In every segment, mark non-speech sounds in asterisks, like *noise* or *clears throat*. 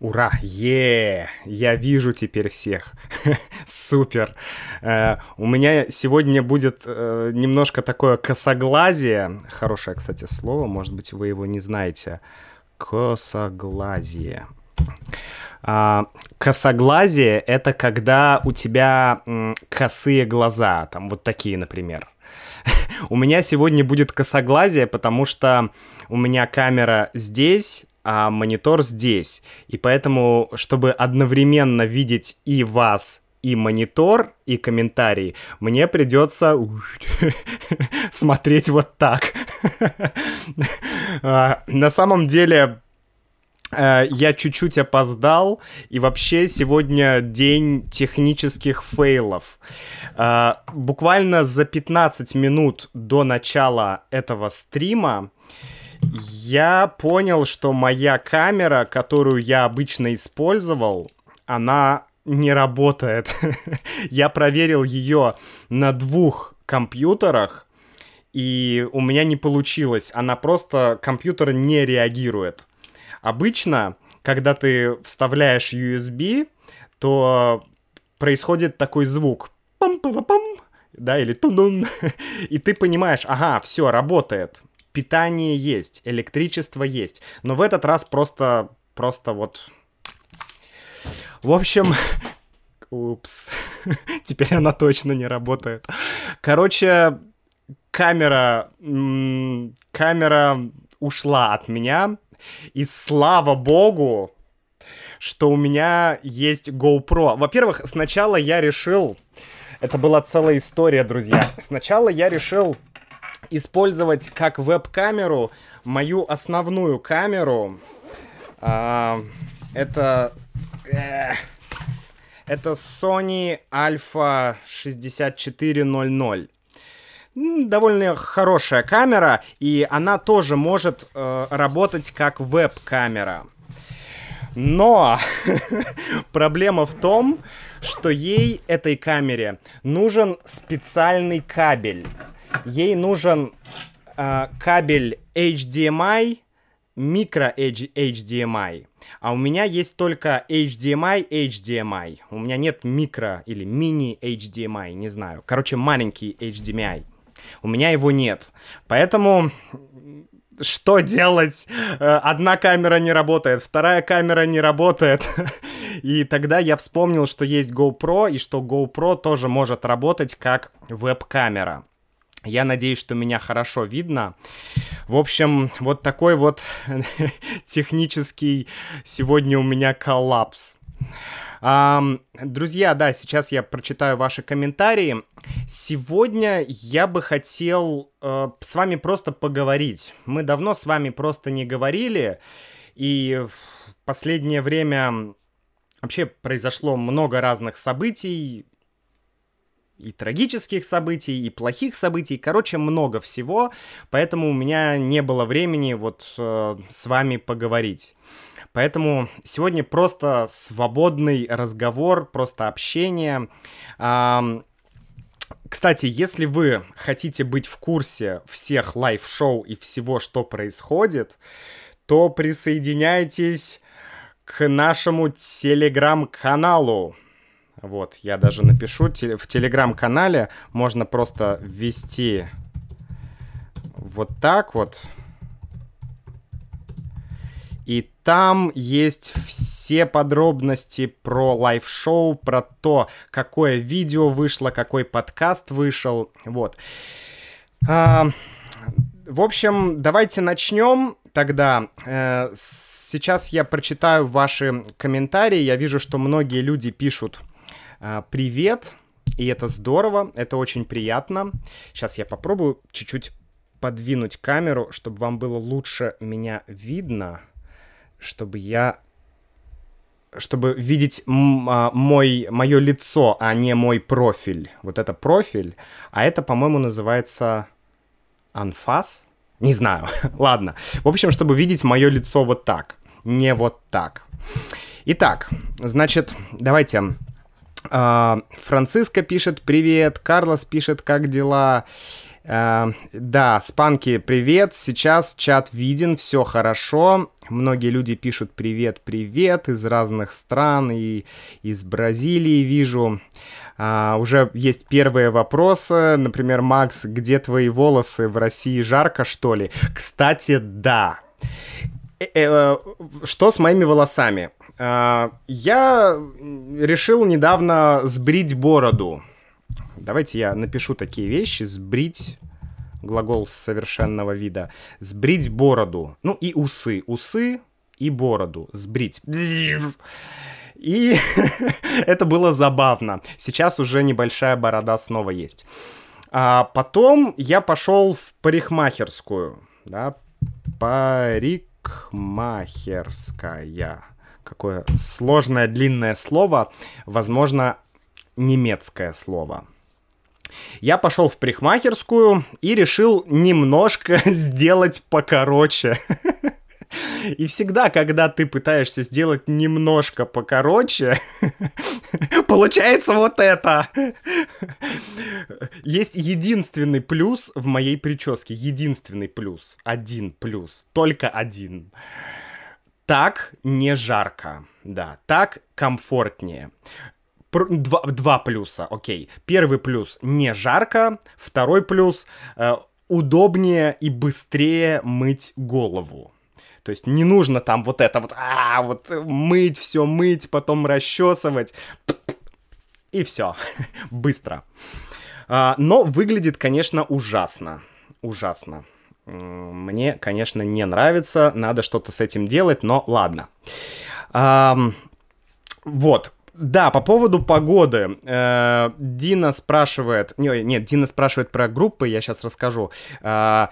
Ура! Е! Я вижу теперь всех. *laughs* Супер! Э, у меня сегодня будет э, немножко такое косоглазие. Хорошее, кстати, слово, может быть, вы его не знаете. Косоглазие. А, косоглазие — это когда у тебя косые глаза, там вот такие, например. *laughs* у меня сегодня будет косоглазие, потому что у меня камера здесь, а монитор здесь. И поэтому, чтобы одновременно видеть и вас, и монитор, и комментарии, мне придется *laughs* смотреть вот так. *laughs* А, на самом деле, э, я чуть-чуть опоздал, и вообще сегодня день технических фейлов. А, буквально за 15 минут до начала этого стрима я понял, что моя камера, которую я обычно использовал, она не работает. *laughs* я проверил ее на двух компьютерах, и у меня не получилось. Она просто, компьютер не реагирует. Обычно, когда ты вставляешь USB, то происходит такой звук. Пам-пам-пам, да, или тун *laughs* И ты понимаешь, ага, все, работает питание есть, электричество есть. Но в этот раз просто, просто вот... В общем, *laughs* Упс. *laughs* Теперь она точно не работает. Короче, камера... Камера ушла от меня. И слава богу, что у меня есть GoPro. Во-первых, сначала я решил... Это была целая история, друзья. Сначала я решил использовать как веб-камеру мою основную камеру. А, это... Э, это Sony Alpha 6400 довольно хорошая камера, и она тоже может э, работать как веб-камера. Но *laughs* проблема в том, что ей, этой камере, нужен специальный кабель ей нужен э, кабель HDMI, микро HDMI. А у меня есть только HDMI, HDMI. У меня нет микро или мини HDMI, не знаю. Короче, маленький HDMI. У меня его нет. Поэтому что делать? Э, одна камера не работает, вторая камера не работает. *laughs* И тогда я вспомнил, что есть GoPro, и что GoPro тоже может работать как веб-камера. Я надеюсь, что меня хорошо видно. В общем, вот такой вот *laughs* технический сегодня у меня коллапс. Um, друзья, да, сейчас я прочитаю ваши комментарии. Сегодня я бы хотел uh, с вами просто поговорить. Мы давно с вами просто не говорили, и в последнее время вообще произошло много разных событий, и трагических событий, и плохих событий, короче, много всего, поэтому у меня не было времени вот э, с вами поговорить. Поэтому сегодня просто свободный разговор, просто общение. А, кстати, если вы хотите быть в курсе всех live шоу и всего, что происходит, то присоединяйтесь к нашему телеграм-каналу. Вот, я даже напишу в телеграм-канале, можно просто ввести вот так вот. И там есть все подробности про live шоу, про то, какое видео вышло, какой подкаст вышел. Вот. А, в общем, давайте начнем тогда. Э, сейчас я прочитаю ваши комментарии. Я вижу, что многие люди пишут привет, и это здорово, это очень приятно. Сейчас я попробую чуть-чуть подвинуть камеру, чтобы вам было лучше меня видно, чтобы я чтобы видеть а, мой, мое лицо, а не мой профиль. Вот это профиль, а это, по-моему, называется анфас. Не знаю. *laughs* Ладно. В общем, чтобы видеть мое лицо вот так, не вот так. Итак, значит, давайте а, Франциско пишет «Привет», Карлос пишет «Как дела?», Uh, да, спанки, привет. Сейчас чат виден, все хорошо. Многие люди пишут привет, привет из разных стран и из Бразилии вижу. Uh, уже есть первые вопросы. Например, Макс, где твои волосы? В России жарко, что ли? Кстати, да. Э, э, что с моими волосами? Uh, я решил недавно сбрить бороду. Давайте я напишу такие вещи. Сбрить глагол совершенного вида. Сбрить бороду. Ну и усы. Усы и бороду. Сбрить. И *laughs* это было забавно. Сейчас уже небольшая борода снова есть. А потом я пошел в парикмахерскую. Да, парикмахерская. Какое сложное длинное слово. Возможно, немецкое слово. Я пошел в парикмахерскую и решил немножко *laughs* сделать покороче. И всегда, когда ты пытаешься сделать немножко покороче, *laughs* получается вот это. Есть единственный плюс в моей прическе. Единственный плюс. Один плюс. Только один. Так не жарко. Да, так комфортнее два, два плюса, окей. Первый плюс не жарко, второй плюс э, удобнее и быстрее мыть голову. То есть не нужно там вот это вот, а, вот мыть все, мыть, потом расчесывать. И все, *laughs* быстро. А, но выглядит, конечно, ужасно. Ужасно. Мне, конечно, не нравится, надо что-то с этим делать, но ладно. А, вот, да, по поводу погоды. Э, Дина спрашивает... Не, нет, Дина спрашивает про группы, я сейчас расскажу. Э,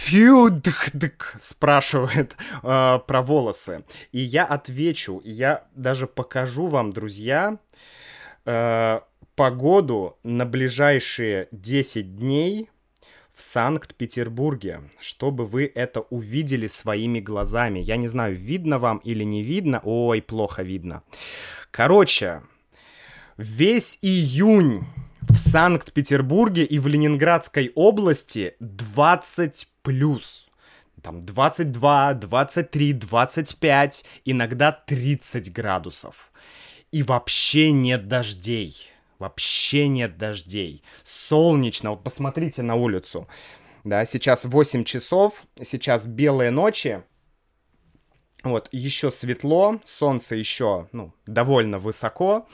Фьюдхдк спрашивает э, про волосы. И я отвечу, я даже покажу вам, друзья, э, погоду на ближайшие 10 дней в Санкт-Петербурге, чтобы вы это увидели своими глазами. Я не знаю, видно вам или не видно. Ой, плохо видно. Короче, весь июнь в Санкт-Петербурге и в Ленинградской области 20 плюс. Там 22, 23, 25, иногда 30 градусов. И вообще нет дождей. Вообще нет дождей. Солнечно. Вот посмотрите на улицу. Да, сейчас 8 часов, сейчас белые ночи. Вот, еще светло, солнце еще, ну, довольно высоко.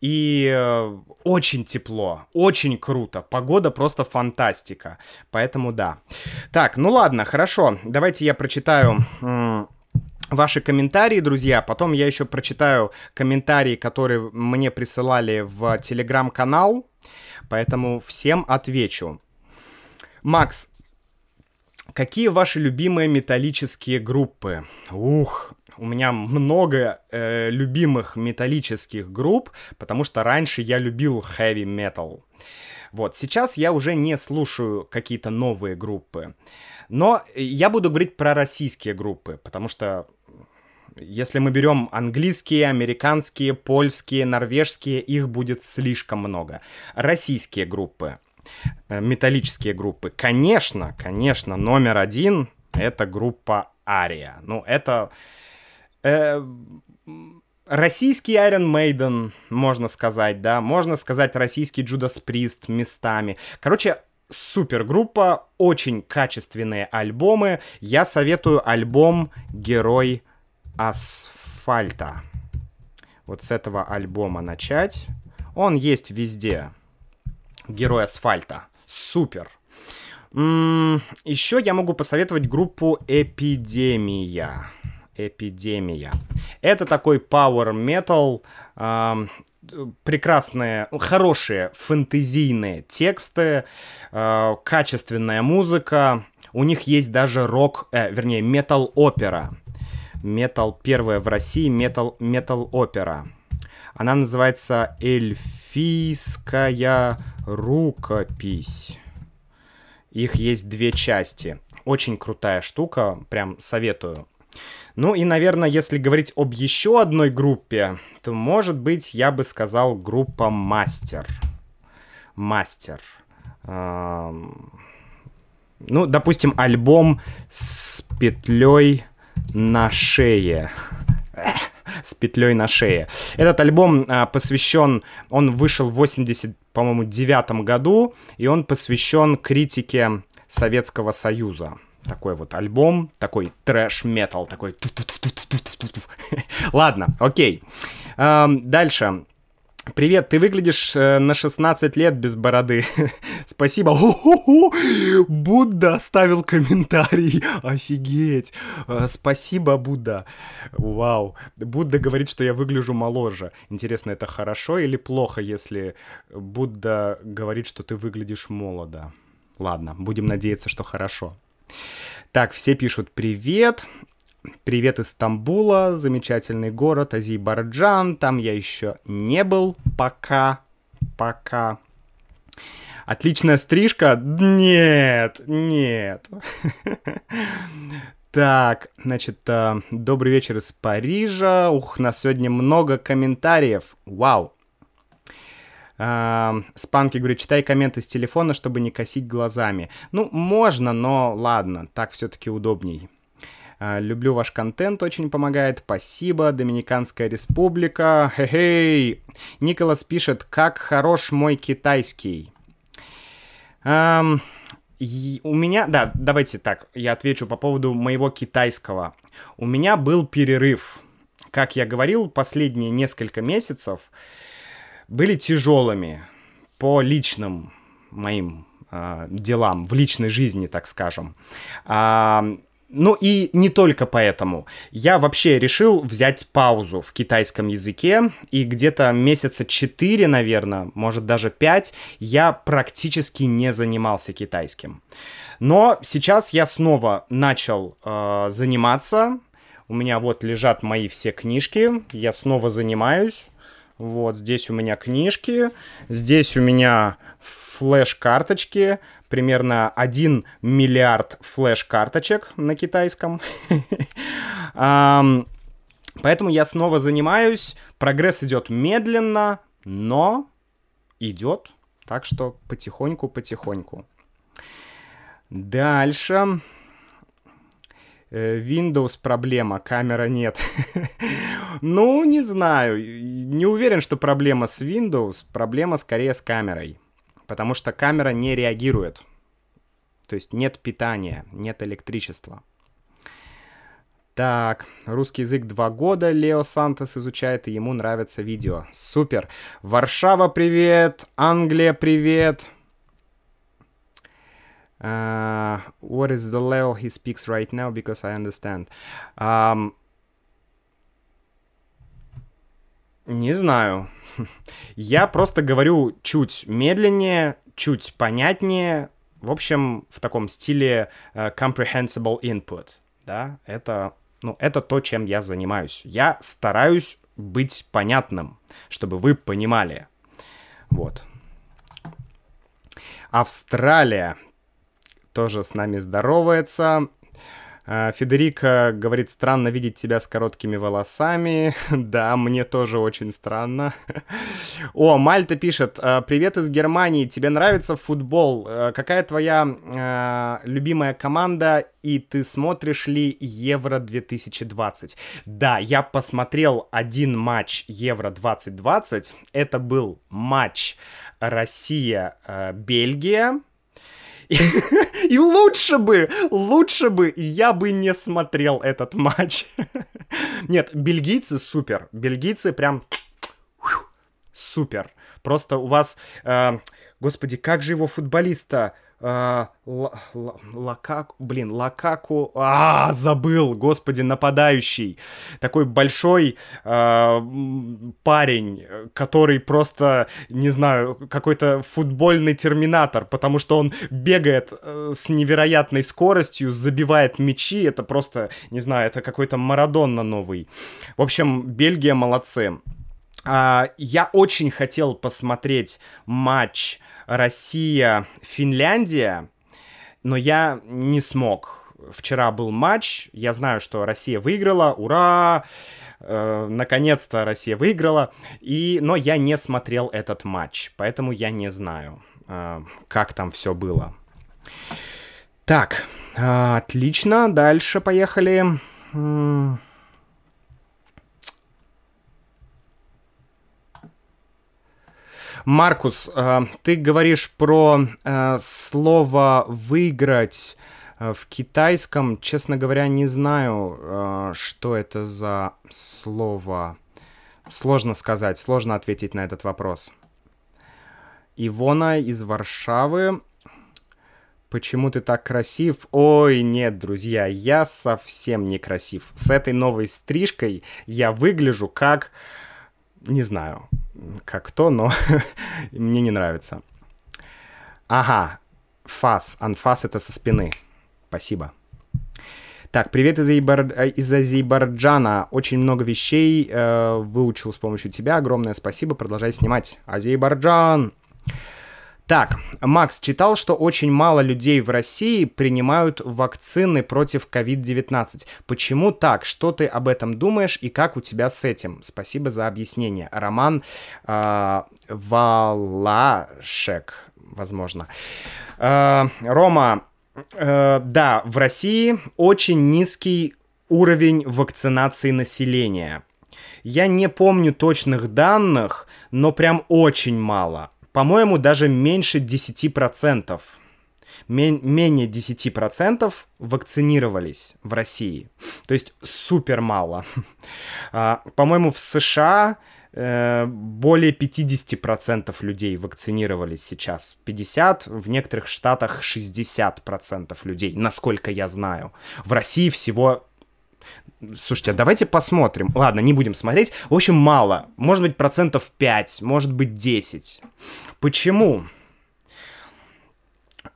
И э, очень тепло, очень круто. Погода просто фантастика. Поэтому да. Так, ну ладно, хорошо. Давайте я прочитаю ваши комментарии, друзья. Потом я еще прочитаю комментарии, которые мне присылали в телеграм-канал. Поэтому всем отвечу. Макс, какие ваши любимые металлические группы? Ух, у меня много э, любимых металлических групп, потому что раньше я любил heavy metal. Вот, сейчас я уже не слушаю какие-то новые группы. Но я буду говорить про российские группы, потому что если мы берем английские, американские, польские, норвежские, их будет слишком много. Российские группы, э, металлические группы, конечно, конечно, номер один это группа Ария. Ну, это... Э, российский Iron Maiden, можно сказать, да, можно сказать российский Judas Priest местами. Короче, супер группа, очень качественные альбомы. Я советую альбом Герой асфальта. Вот с этого альбома начать. Он есть везде. Герой асфальта. Супер. М-м, еще я могу посоветовать группу Эпидемия. Эпидемия. Это такой power metal, э, прекрасные, хорошие фэнтезийные тексты, э, качественная музыка. У них есть даже рок, э, вернее, метал-опера метал, первая в России метал, метал опера. Она называется «Эльфийская рукопись». Их есть две части. Очень крутая штука, прям советую. Ну и, наверное, если говорить об еще одной группе, то, может быть, я бы сказал группа «Мастер». мастер. Ну, допустим, альбом с петлей на шее с петлей на шее. Этот альбом а, посвящен, он вышел в 80, по-моему, девятом году, и он посвящен критике Советского Союза. Такой вот альбом, такой трэш-метал, такой... Ладно, окей. Дальше. Привет, ты выглядишь э, на 16 лет без бороды. Спасибо. Хо-хо-хо! Будда оставил комментарий. Офигеть. Э, спасибо, Будда. Вау. Будда говорит, что я выгляжу моложе. Интересно, это хорошо или плохо, если Будда говорит, что ты выглядишь молодо? Ладно, будем надеяться, что хорошо. Так, все пишут привет. Привет из Стамбула, замечательный город, Азербайджан, там я еще не был пока, пока. Отличная стрижка? Нет, нет. Так, значит, э, добрый вечер из Парижа. Ух, на сегодня много комментариев. Вау. Э, Спанки говорит, читай комменты с телефона, чтобы не косить глазами. Ну, можно, но ладно, так все-таки удобней. А, люблю ваш контент, очень помогает. Спасибо, Доминиканская республика. Хе-хей. Николас пишет, как хорош мой китайский. Um, у меня, да, давайте так, я отвечу по поводу моего китайского. У меня был перерыв. Как я говорил, последние несколько месяцев были тяжелыми по личным моим э, делам, в личной жизни, так скажем. Э, ну и не только поэтому. Я вообще решил взять паузу в китайском языке, и где-то месяца 4, наверное, может даже 5, я практически не занимался китайским. Но сейчас я снова начал э, заниматься. У меня вот лежат мои все книжки, я снова занимаюсь. Вот здесь у меня книжки, здесь у меня флеш-карточки, примерно 1 миллиард флеш-карточек на китайском. *laughs* Поэтому я снова занимаюсь. Прогресс идет медленно, но идет. Так что потихоньку-потихоньку. Дальше. Э, Windows проблема, камера нет. *laughs* ну, не знаю. Не уверен, что проблема с Windows. Проблема скорее с камерой потому что камера не реагирует. То есть нет питания, нет электричества. Так, русский язык два года Лео Сантос изучает, и ему нравится видео. Супер. Варшава, привет. Англия, привет. Uh, what is the level he speaks right now? Because I understand. Um, Не знаю. *laughs* Я просто говорю чуть медленнее, чуть понятнее. В общем, в таком стиле uh, comprehensible input. Да, это, ну, это то, чем я занимаюсь. Я стараюсь быть понятным, чтобы вы понимали. Вот. Австралия тоже с нами здоровается. А, Федерика говорит, странно видеть тебя с короткими волосами. *laughs* да, мне тоже очень странно. *laughs* О, Мальта пишет, «А, привет из Германии, тебе нравится футбол? А, какая твоя э, любимая команда и ты смотришь ли Евро 2020? Да, я посмотрел один матч Евро 2020. Это был матч Россия-Бельгия. *laughs* И лучше бы, лучше бы я бы не смотрел этот матч. *laughs* Нет, бельгийцы супер. Бельгийцы прям супер. Просто у вас, э, господи, как же его футболиста а, Лакаку, блин, Лакаку, а, забыл, господи, нападающий. Такой большой а, парень, который просто, не знаю, какой-то футбольный терминатор, потому что он бегает э, с невероятной скоростью, забивает мячи, это просто, не знаю, это какой-то Марадонна новый. В общем, Бельгия молодцы. А, я очень хотел посмотреть матч Россия-Финляндия, но я не смог. вчера был матч, я знаю, что Россия выиграла, ура! Э, наконец-то Россия выиграла, и, но я не смотрел этот матч, поэтому я не знаю, э, как там все было. Так, э, отлично, дальше поехали. Маркус, э, ты говоришь про э, слово выиграть э, в китайском. Честно говоря, не знаю, что это за слово. Сложно сказать, сложно ответить на этот вопрос. Ивона из Варшавы. Почему ты так красив? Ой, нет, друзья, я совсем не красив. С этой новой стрижкой я выгляжу как... Не знаю, как то, но *laughs* мне не нравится. Ага, фас. Анфас это со спины. Спасибо. Так, привет из, Айбар... из Азербайджана. Очень много вещей э, выучил с помощью тебя. Огромное спасибо. Продолжай снимать. Азербайджан. Так, Макс, читал, что очень мало людей в России принимают вакцины против COVID-19. Почему так? Что ты об этом думаешь и как у тебя с этим? Спасибо за объяснение. Роман э, Валашек, возможно. Э, Рома, э, да, в России очень низкий уровень вакцинации населения. Я не помню точных данных, но прям очень мало по-моему, даже меньше 10%. Мен- менее 10% вакцинировались в России. То есть супер мало. *laughs* А, по-моему, в США э, более 50% людей вакцинировались сейчас. 50, в некоторых штатах 60% людей, насколько я знаю. В России всего Слушайте, а давайте посмотрим. Ладно, не будем смотреть. В общем, мало. Может быть, процентов 5, может быть, 10. Почему?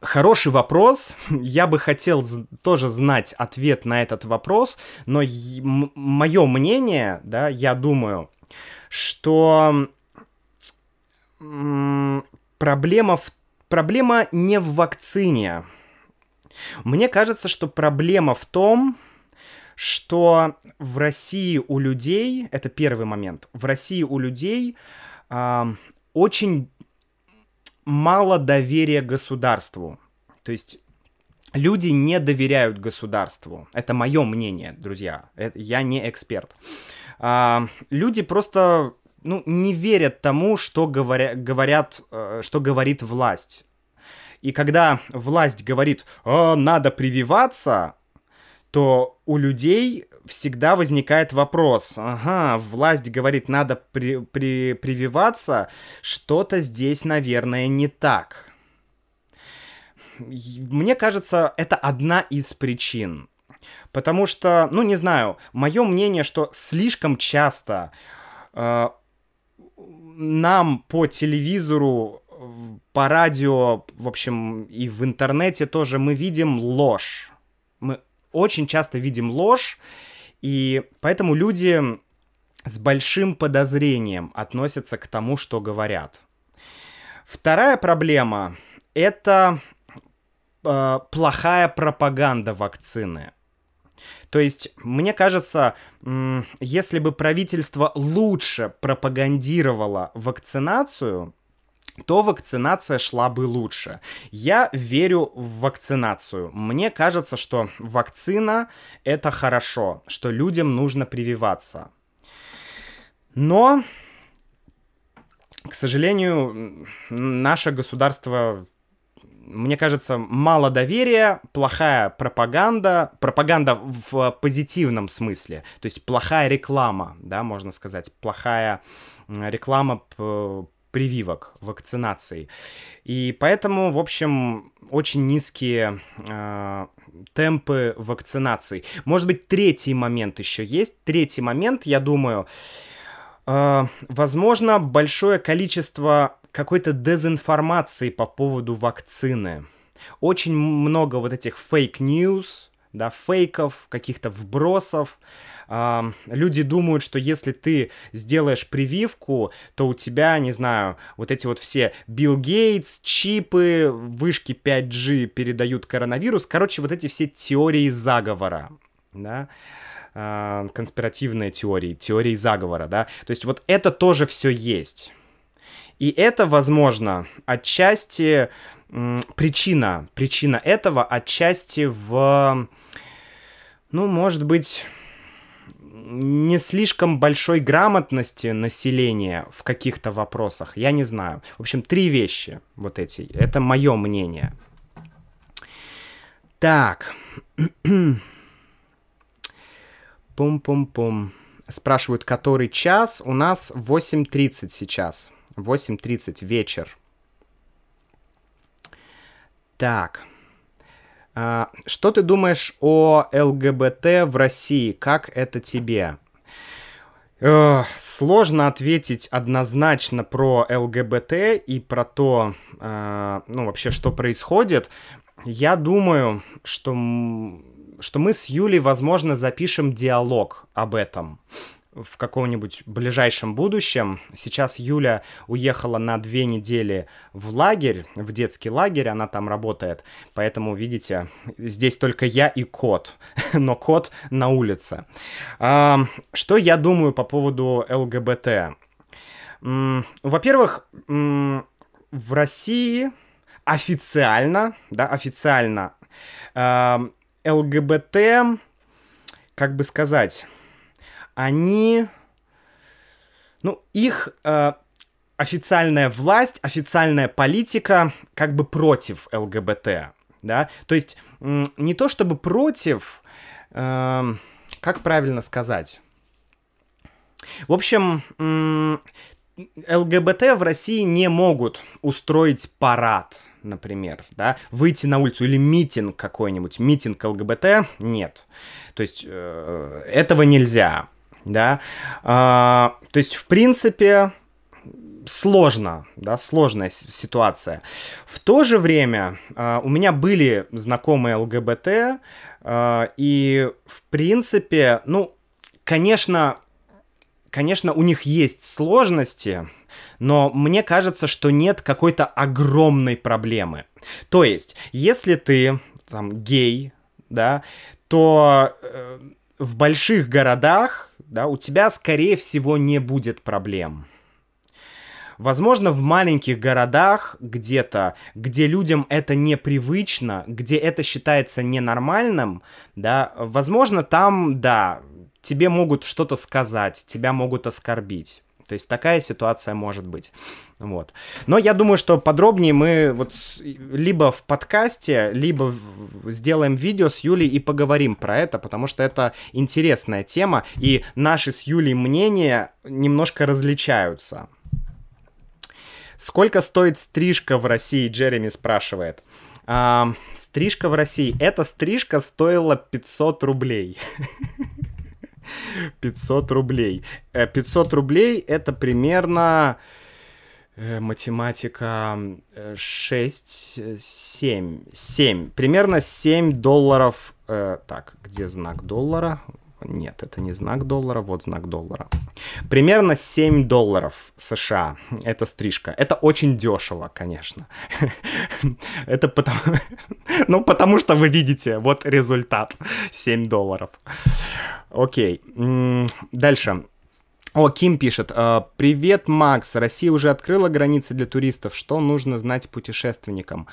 Хороший вопрос. *laughs* Я бы хотел тоже знать ответ на этот вопрос, но мое мнение, да, я думаю, что проблема, в... проблема не в вакцине. Мне кажется, что проблема в том, что в России у людей, это первый момент, в России у людей э, очень мало доверия государству. То есть люди не доверяют государству. Это мое мнение, друзья. Это, я не эксперт. А, люди просто ну, не верят тому, что говоря, говорят, э, что говорит власть. И когда власть говорит, надо прививаться, то у людей всегда возникает вопрос, ага, власть говорит, надо при, при, прививаться, что-то здесь, наверное, не так. Мне кажется, это одна из причин. Потому что, ну не знаю, мое мнение, что слишком часто э, нам по телевизору, по радио, в общем, и в интернете тоже мы видим ложь. Мы очень часто видим ложь, и поэтому люди с большим подозрением относятся к тому, что говорят. Вторая проблема — это э, плохая пропаганда вакцины. То есть, мне кажется, если бы правительство лучше пропагандировало вакцинацию, то вакцинация шла бы лучше. Я верю в вакцинацию. Мне кажется, что вакцина это хорошо, что людям нужно прививаться. Но, к сожалению, наше государство мне кажется, мало доверия, плохая пропаганда, пропаганда в позитивном смысле, то есть плохая реклама, да, можно сказать, плохая реклама прививок, вакцинации. И поэтому, в общем, очень низкие э, темпы вакцинации. Может быть, третий момент еще есть. Третий момент, я думаю, э, возможно, большое количество какой-то дезинформации по поводу вакцины. Очень много вот этих fake news, да, фейков, каких-то вбросов. Э, люди думают, что если ты сделаешь прививку, то у тебя, не знаю, вот эти вот все Билл Гейтс, чипы, вышки 5G передают коронавирус. Короче, вот эти все теории заговора, да, uh, конспиративные теории, теории заговора, да. То есть вот это тоже все есть. И это, возможно, отчасти причина, причина этого отчасти в, ну, может быть, не слишком большой грамотности населения в каких-то вопросах. Я не знаю. В общем, три вещи вот эти. Это мое мнение. Так. *clears throat* Пум-пум-пум. Спрашивают, который час? У нас 8.30 сейчас. 8.30 вечер. Так. Что ты думаешь о ЛГБТ в России? Как это тебе? Эх, сложно ответить однозначно про ЛГБТ и про то, э, ну, вообще, что происходит. Я думаю, что, что мы с Юлей, возможно, запишем диалог об этом в каком-нибудь ближайшем будущем. Сейчас Юля уехала на две недели в лагерь, в детский лагерь, она там работает. Поэтому, видите, здесь только я и кот, *laughs* но кот на улице. А, что я думаю по поводу ЛГБТ? Во-первых, в России официально, да, официально ЛГБТ, как бы сказать они, ну, их э, официальная власть, официальная политика как бы против ЛГБТ, да, то есть не то чтобы против, э, как правильно сказать, в общем, ЛГБТ в России не могут устроить парад, например, да, выйти на улицу или митинг какой-нибудь, митинг ЛГБТ, нет. То есть э, этого нельзя да. А, то есть, в принципе, сложно, да, сложная ситуация. В то же время а, у меня были знакомые ЛГБТ, а, и, в принципе, ну, конечно, конечно, у них есть сложности, но мне кажется, что нет какой-то огромной проблемы. То есть, если ты там гей, да, то э, в больших городах да, у тебя, скорее всего, не будет проблем. Возможно, в маленьких городах где-то, где людям это непривычно, где это считается ненормальным, да, возможно, там, да, тебе могут что-то сказать, тебя могут оскорбить. То есть такая ситуация может быть. Вот. Но я думаю, что подробнее мы вот либо в подкасте, либо сделаем видео с Юлей и поговорим про это, потому что это интересная тема, и наши с Юлей мнения немножко различаются. Сколько стоит стрижка в России, Джереми спрашивает. А, стрижка в России. Эта стрижка стоила 500 рублей. *laughs* 500 рублей. 500 э, рублей это примерно э, математика 6, 7, 7, примерно 7 долларов. Э, так, где знак доллара? Нет, это не знак доллара, вот знак доллара. Примерно 7 долларов США. Это стрижка. Это очень дешево, конечно. *laughs* Это потому... *laughs* Ну, потому что вы видите, вот результат. 7 долларов. Окей. Дальше. О, Ким пишет. «Э, Привет, Макс. Россия уже открыла границы для туристов. Что нужно знать путешественникам?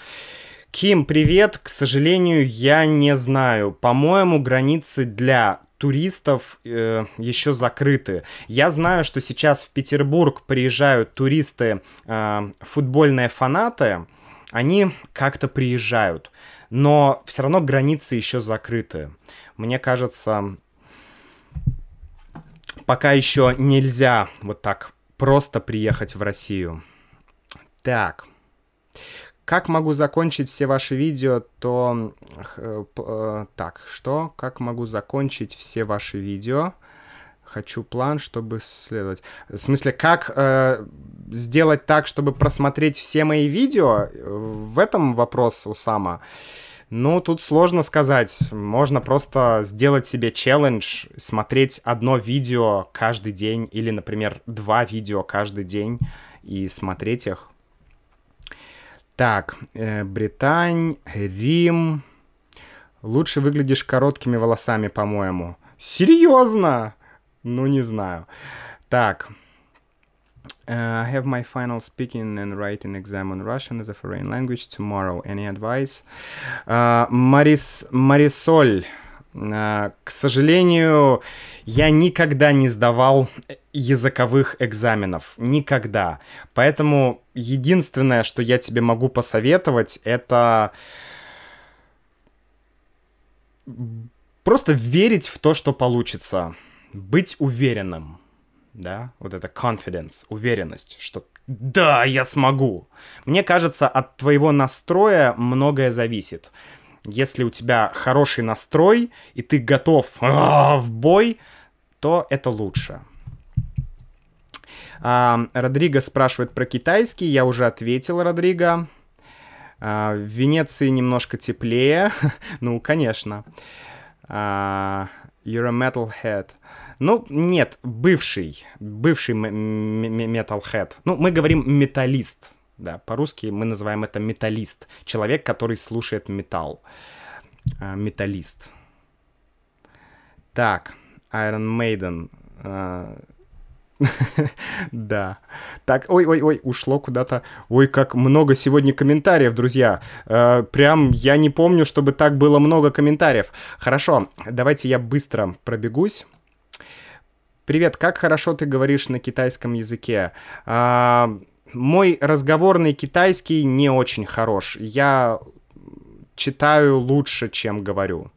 Ким, привет. К сожалению, я не знаю. По-моему, границы для туристов э, еще закрыты. Я знаю, что сейчас в Петербург приезжают туристы, э, футбольные фанаты. Они как-то приезжают, но все равно границы еще закрыты. Мне кажется, пока еще нельзя вот так просто приехать в Россию. Так. Как могу закончить все ваши видео, то... Э, э, так, что? Как могу закончить все ваши видео? Хочу план, чтобы следовать. В смысле, как э, сделать так, чтобы просмотреть все мои видео? В этом вопрос у Сама. Ну, тут сложно сказать. Можно просто сделать себе челлендж, смотреть одно видео каждый день или, например, два видео каждый день и смотреть их. Так, э, Британь, Рим. Лучше выглядишь короткими волосами, по-моему. Серьезно? Ну, не знаю. Так. Uh, I have my final speaking and writing exam on Russian as a foreign language tomorrow. Any advice? Uh, Марис, Марисоль, к сожалению, я никогда не сдавал языковых экзаменов. Никогда. Поэтому единственное, что я тебе могу посоветовать, это просто верить в то, что получится. Быть уверенным да, вот это confidence, уверенность, что да, я смогу. Мне кажется, от твоего настроя многое зависит. Если у тебя хороший настрой, и ты готов а, в бой, то это лучше. А, Родриго спрашивает про китайский. Я уже ответил, Родриго. А, в Венеции немножко теплее. ну, конечно. А, you're a metalhead. Ну, нет, бывший, бывший metalhead. Ну, мы говорим металлист, да, по-русски мы называем это металлист. Человек, который слушает металл. А, металлист. Так, Iron Maiden. А, *laughs* да. Так, ой-ой-ой, ушло куда-то. Ой, как много сегодня комментариев, друзья. Э, прям я не помню, чтобы так было много комментариев. Хорошо, давайте я быстро пробегусь. Привет, как хорошо ты говоришь на китайском языке. А, мой разговорный китайский не очень хорош. Я читаю лучше, чем говорю.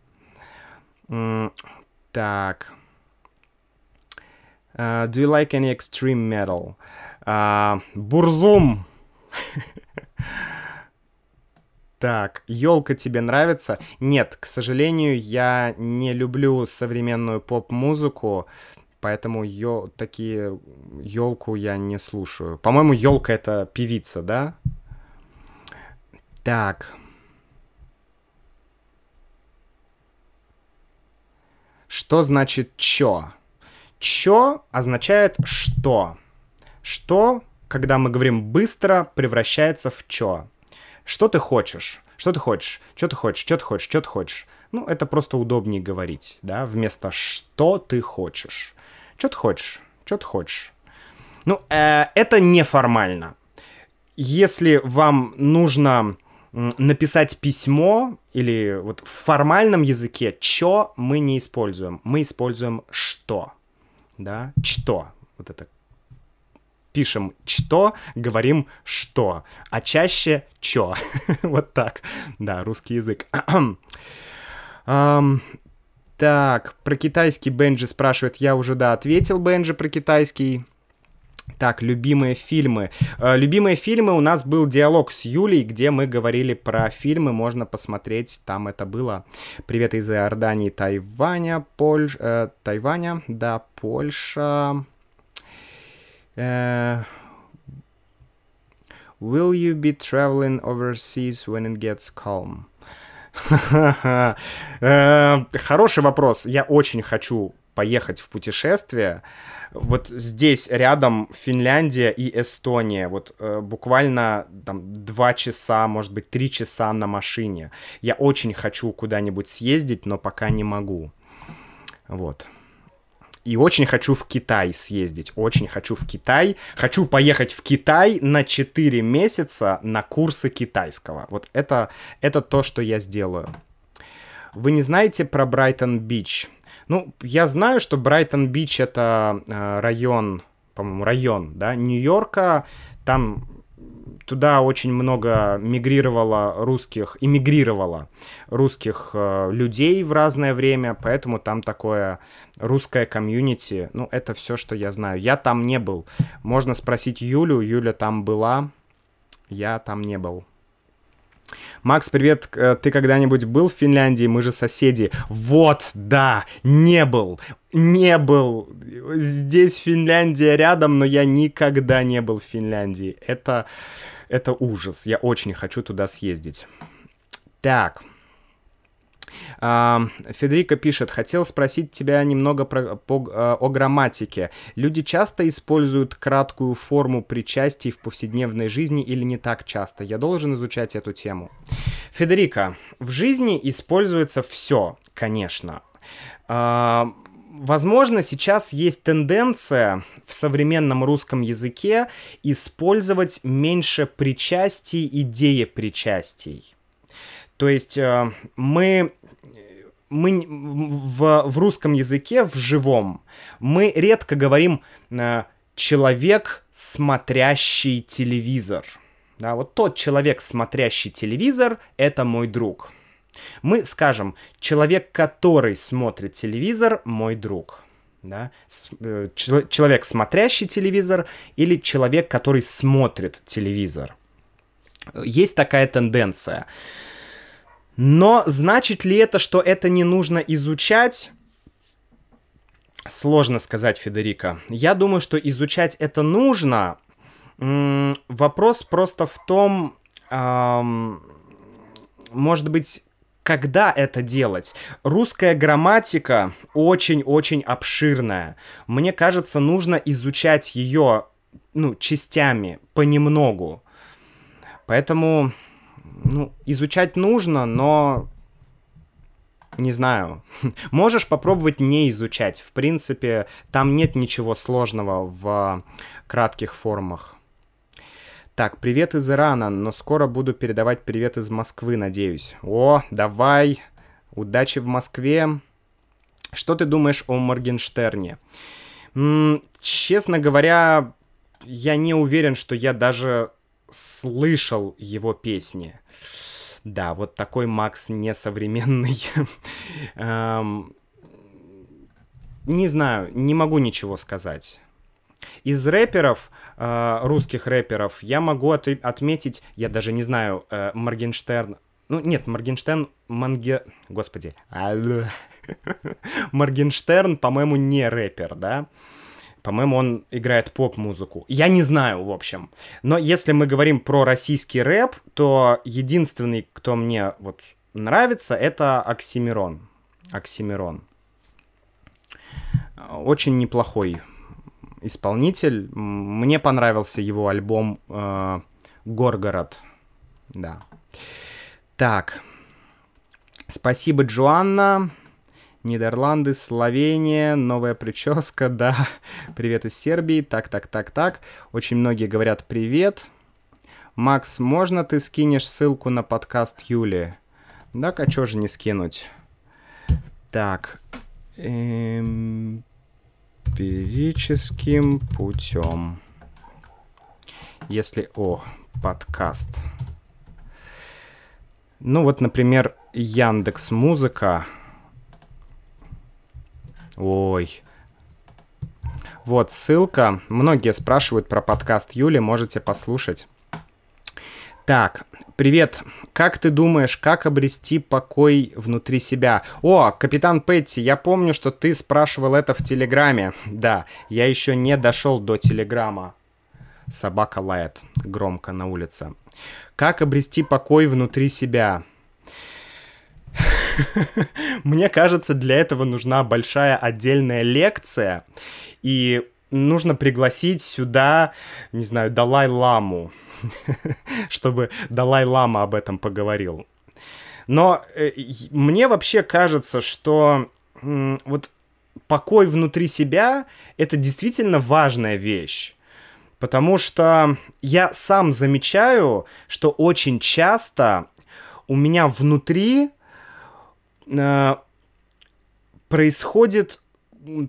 Так. Uh, do you like any extreme metal? Uh. *laughs* Так, елка тебе нравится? Нет, к сожалению, я не люблю современную поп-музыку, поэтому ё... такие елку я не слушаю. По-моему, елка это певица, да? Так. Что значит чё? Чё означает что. Что, когда мы говорим быстро, превращается в чё. Что ты хочешь? Что ты хочешь? Что ты хочешь? Что ты хочешь? Что ты хочешь? Ну, это просто удобнее говорить, да, вместо что ты хочешь. Что ты хочешь? Что ты хочешь? Ну, э, это неформально. Если вам нужно написать письмо или вот в формальном языке, чё мы не используем. Мы используем что да, что, вот это пишем что, говорим что, а чаще чё. *laughs* вот так. Да, русский язык. *clears throat* так, про китайский Бенджи спрашивает. Я уже, да, ответил Бенджи про китайский. Так, любимые фильмы. Э, любимые фильмы у нас был диалог с Юлей, где мы говорили про фильмы, можно посмотреть, там это было. Привет из Иордании, Тайваня, Польша, э, Тайваня, да, Польша. Э, will you be traveling overseas when it gets calm? Э, хороший вопрос. Я очень хочу поехать в путешествие. Вот здесь рядом Финляндия и Эстония. Вот э, буквально там два часа, может быть, три часа на машине. Я очень хочу куда-нибудь съездить, но пока не могу. Вот. И очень хочу в Китай съездить. Очень хочу в Китай. Хочу поехать в Китай на 4 месяца на курсы китайского. Вот это, это то, что я сделаю. Вы не знаете про Брайтон-Бич? Ну, я знаю, что Брайтон-Бич это э, район, по-моему, район, да, Нью-Йорка. Там туда очень много мигрировало русских, иммигрировало русских э, людей в разное время, поэтому там такое русское комьюнити. Ну, это все, что я знаю. Я там не был. Можно спросить Юлю. Юля там была. Я там не был. Макс, привет. Э, ты когда-нибудь был в Финляндии? Мы же соседи. Вот, да, не был. Не был. Здесь Финляндия рядом, но я никогда не был в Финляндии. Это, это ужас. Я очень хочу туда съездить. Так. Федерико пишет, хотел спросить тебя немного про, по, а, о грамматике. Люди часто используют краткую форму причастий в повседневной жизни или не так часто? Я должен изучать эту тему. Федерико, в жизни используется все, конечно. Возможно, сейчас есть тенденция в современном русском языке использовать меньше причастий и деепричастий. То есть э, мы мы в, в русском языке, в живом, мы редко говорим э, «человек, смотрящий телевизор». Да, вот тот человек, смотрящий телевизор, это мой друг. Мы скажем «человек, который смотрит телевизор, мой друг». Да? Э, человек, смотрящий телевизор или человек, который смотрит телевизор. Есть такая тенденция. Но значит ли это, что это не нужно изучать? Сложно сказать, Федерико. Я думаю, что изучать это нужно. Вопрос просто в том, может быть, когда это делать? Русская грамматика очень-очень обширная. Мне кажется, нужно изучать ее, ну, частями, понемногу. Поэтому ну, изучать нужно, но не знаю. *laughs* Можешь попробовать не изучать. В принципе, там нет ничего сложного в кратких формах. Так, привет из Ирана, но скоро буду передавать привет из Москвы, надеюсь. О, давай. Удачи в Москве. Что ты думаешь о Моргенштерне? М-м, честно говоря, я не уверен, что я даже слышал его песни. Да, вот такой Макс несовременный. *laughs* Эм, не знаю, не могу ничего сказать. Из рэперов, э, русских рэперов, я могу от отметить, я даже не знаю, э, Моргенштерн. Ну, нет, Моргенштерн, Манге... Господи. *laughs* Моргенштерн, по-моему, не рэпер, да? По-моему, он играет поп-музыку. Я не знаю, в общем. Но если мы говорим про российский рэп, то единственный, кто мне вот нравится, это Оксимирон. Оксимирон. Очень неплохой исполнитель. Мне понравился его альбом э, Горгород. Да. Так. Спасибо, Джоанна. Нидерланды, Словения, новая прическа, *laughs* да. Привет из Сербии. Так, так, так, так. Очень многие говорят привет. Макс, можно ты скинешь ссылку на подкаст Юли? Да, а чё же не скинуть? Так. Эмпирическим путем. Если... О, подкаст. Ну вот, например, Яндекс Музыка Ой. Вот ссылка. Многие спрашивают про подкаст Юли, можете послушать. Так, привет. Как ты думаешь, как обрести покой внутри себя? О, капитан Петти, я помню, что ты спрашивал это в Телеграме. Да, я еще не дошел до Телеграма. Собака лает громко на улице. Как обрести покой внутри себя? *laughs* Мне кажется, для этого нужна большая отдельная лекция, и нужно пригласить сюда, не знаю, Далай-ламу, *laughs* чтобы Далай-лама об этом поговорил. Но э, мне вообще кажется, что вот покой внутри себя — это действительно важная вещь. Потому что я сам замечаю, что очень часто у меня внутри э, происходит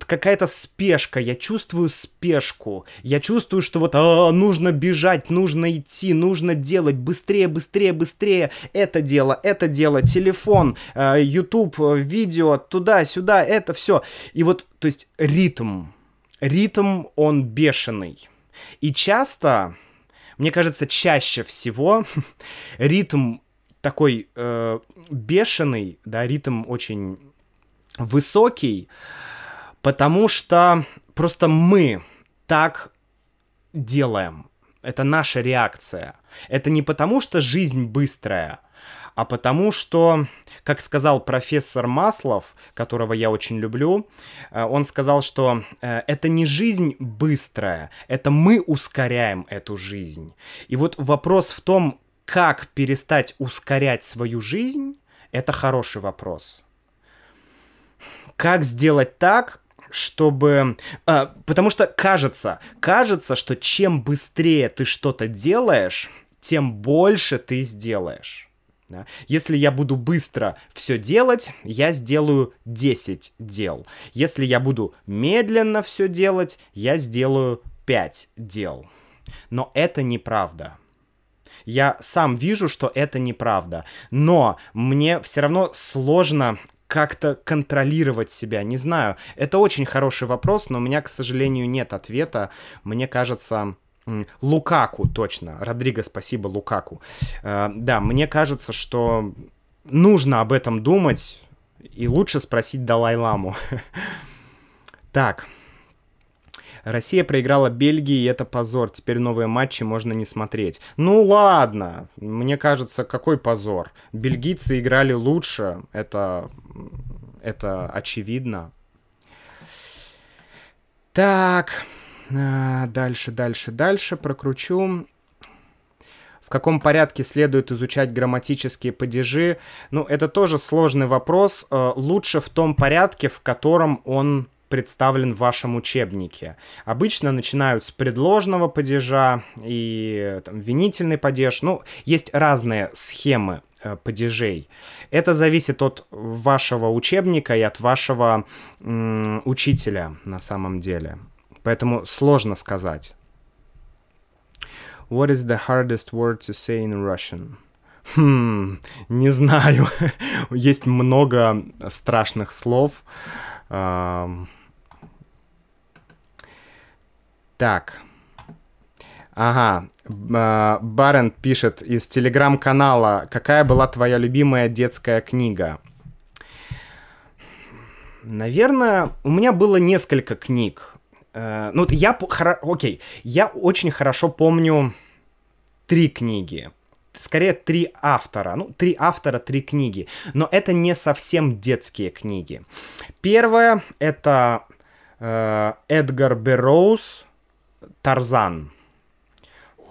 какая-то спешка, я чувствую спешку, я чувствую, что вот а, нужно бежать, нужно идти, нужно делать. Быстрее, быстрее, быстрее, это дело, это дело, телефон, э, YouTube, видео, туда-сюда, это все. И вот, то есть ритм, ритм, он бешеный. И часто, мне кажется, чаще всего *laughs* ритм такой э, бешеный, да, ритм очень высокий, потому что просто мы так делаем. Это наша реакция. Это не потому, что жизнь быстрая, а потому что, как сказал профессор Маслов, которого я очень люблю, э, он сказал, что э, это не жизнь быстрая, это мы ускоряем эту жизнь. И вот вопрос в том, как перестать ускорять свою жизнь, это хороший вопрос. Как сделать так, чтобы... А, потому что кажется, кажется, что чем быстрее ты что-то делаешь, тем больше ты сделаешь. Да? Если я буду быстро все делать, я сделаю 10 дел. Если я буду медленно все делать, я сделаю 5 дел. Но это неправда. Я сам вижу, что это неправда. Но мне все равно сложно как-то контролировать себя? Не знаю. Это очень хороший вопрос, но у меня, к сожалению, нет ответа. Мне кажется... Лукаку, точно. Родриго, спасибо, Лукаку. Э, да, мне кажется, что нужно об этом думать, и лучше спросить Далай-ламу. *laughs* Так, Россия проиграла Бельгии, и это позор. Теперь новые матчи можно не смотреть. Ну ладно, мне кажется, какой позор. Бельгийцы играли лучше, это, это очевидно. Так, а, дальше, дальше, дальше прокручу. В каком порядке следует изучать грамматические падежи? Ну, это тоже сложный вопрос. Э, лучше в том порядке, в котором он представлен в вашем учебнике. Обычно начинают с предложного падежа и там, винительный падеж. Ну, есть разные схемы э, падежей. Это зависит от вашего учебника и от вашего м- учителя на самом деле. Поэтому сложно сказать. What is the hardest word to say in Russian? Хм, не знаю. *laughs* Есть много страшных слов. Um, Так. Ага. А, Барен пишет из телеграм-канала, какая была твоя любимая детская книга? Наверное, у меня было несколько книг. Э, ну, я... Окей. Я очень хорошо помню три книги. Скорее, три автора. Ну, три автора, три книги. Но это не совсем детские книги. Первая — это э, Эдгар Берроуз Тарзан.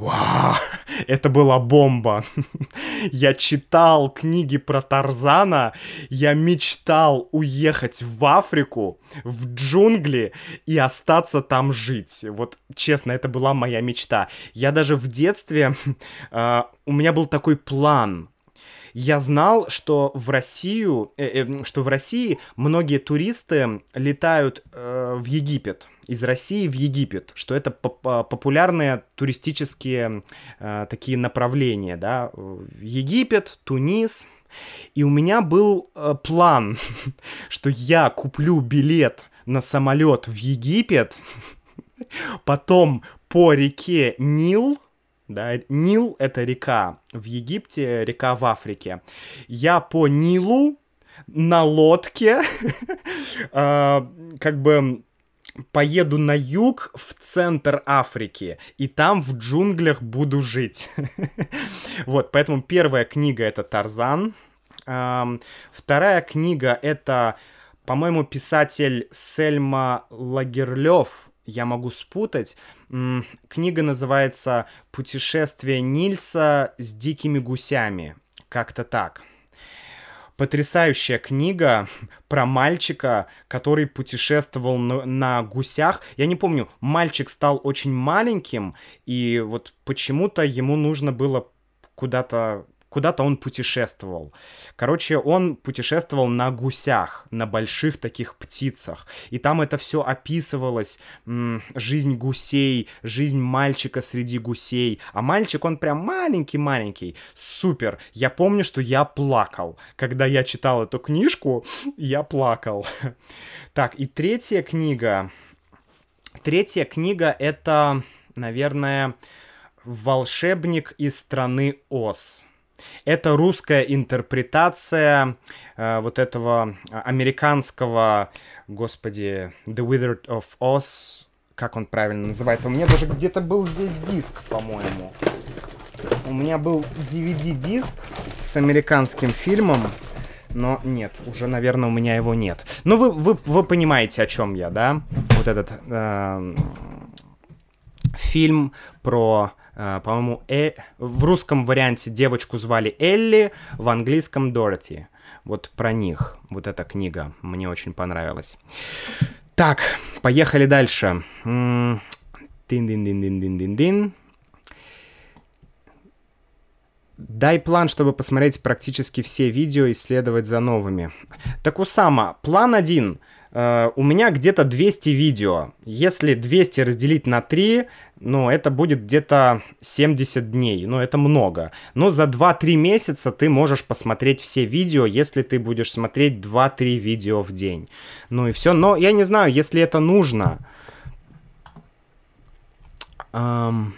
Вау, *laughs* это была бомба. *laughs* Я читал книги про Тарзана, я мечтал уехать в Африку, в джунгли и остаться там жить. Вот честно, это была моя мечта. Я даже в детстве, *laughs* э, у меня был такой план я знал, что в Россию, э, э, что в России многие туристы летают э, в Египет из России в Египет, что это популярные туристические э, такие направления, да, Египет, Тунис. И у меня был э, план, *laughs* что я куплю билет на самолет в Египет, *laughs* потом по реке Нил, да, Нил — это река в Египте, река в Африке. Я по Нилу на лодке, э, *laughs* как бы поеду на юг в центр Африки, и там в джунглях буду жить. *laughs* вот, поэтому первая книга это Тарзан. Вторая книга это, по-моему, писатель Сельма Лагерлёв, я могу спутать. Книга называется «Путешествие Нильса с дикими гусями». Как-то так. Потрясающая книга про мальчика, который путешествовал на, на гусях. Я не помню, мальчик стал очень маленьким, и вот почему-то ему нужно было куда-то куда-то он путешествовал. Короче, он путешествовал на гусях, на больших таких птицах. И там это все описывалось. Жизнь гусей, жизнь мальчика среди гусей. А мальчик, он прям маленький-маленький. Супер. Я помню, что я плакал. Когда я читал эту книжку, я плакал. *laughs* Так, и третья книга. Третья книга это, наверное, «Волшебник из страны Оз». Это русская интерпретация э, вот этого американского, господи, The Wizard of Oz, как он правильно называется. У меня даже где-то был здесь диск, по-моему. У меня был DVD-диск с американским фильмом, но нет, уже, наверное, у меня его нет. Ну, вы, вы, вы понимаете, о чем я, да? Вот этот э, фильм про, э, по-моему, э, в русском варианте девочку звали Элли, в английском Дороти. Вот про них. Вот эта книга мне очень понравилась. Так, поехали дальше. Дин-дин-дин-дин-дин-дин-дин. Дай план, чтобы посмотреть практически все видео и следовать за новыми. Так, Усама, план один. Uh, у меня где-то 200 видео. Если 200 разделить на 3, ну, это будет где-то 70 дней. Ну, это много. Но за 2-3 месяца ты можешь посмотреть все видео, если ты будешь смотреть 2-3 видео в день. Ну и все. Но я не знаю, если это нужно. Um...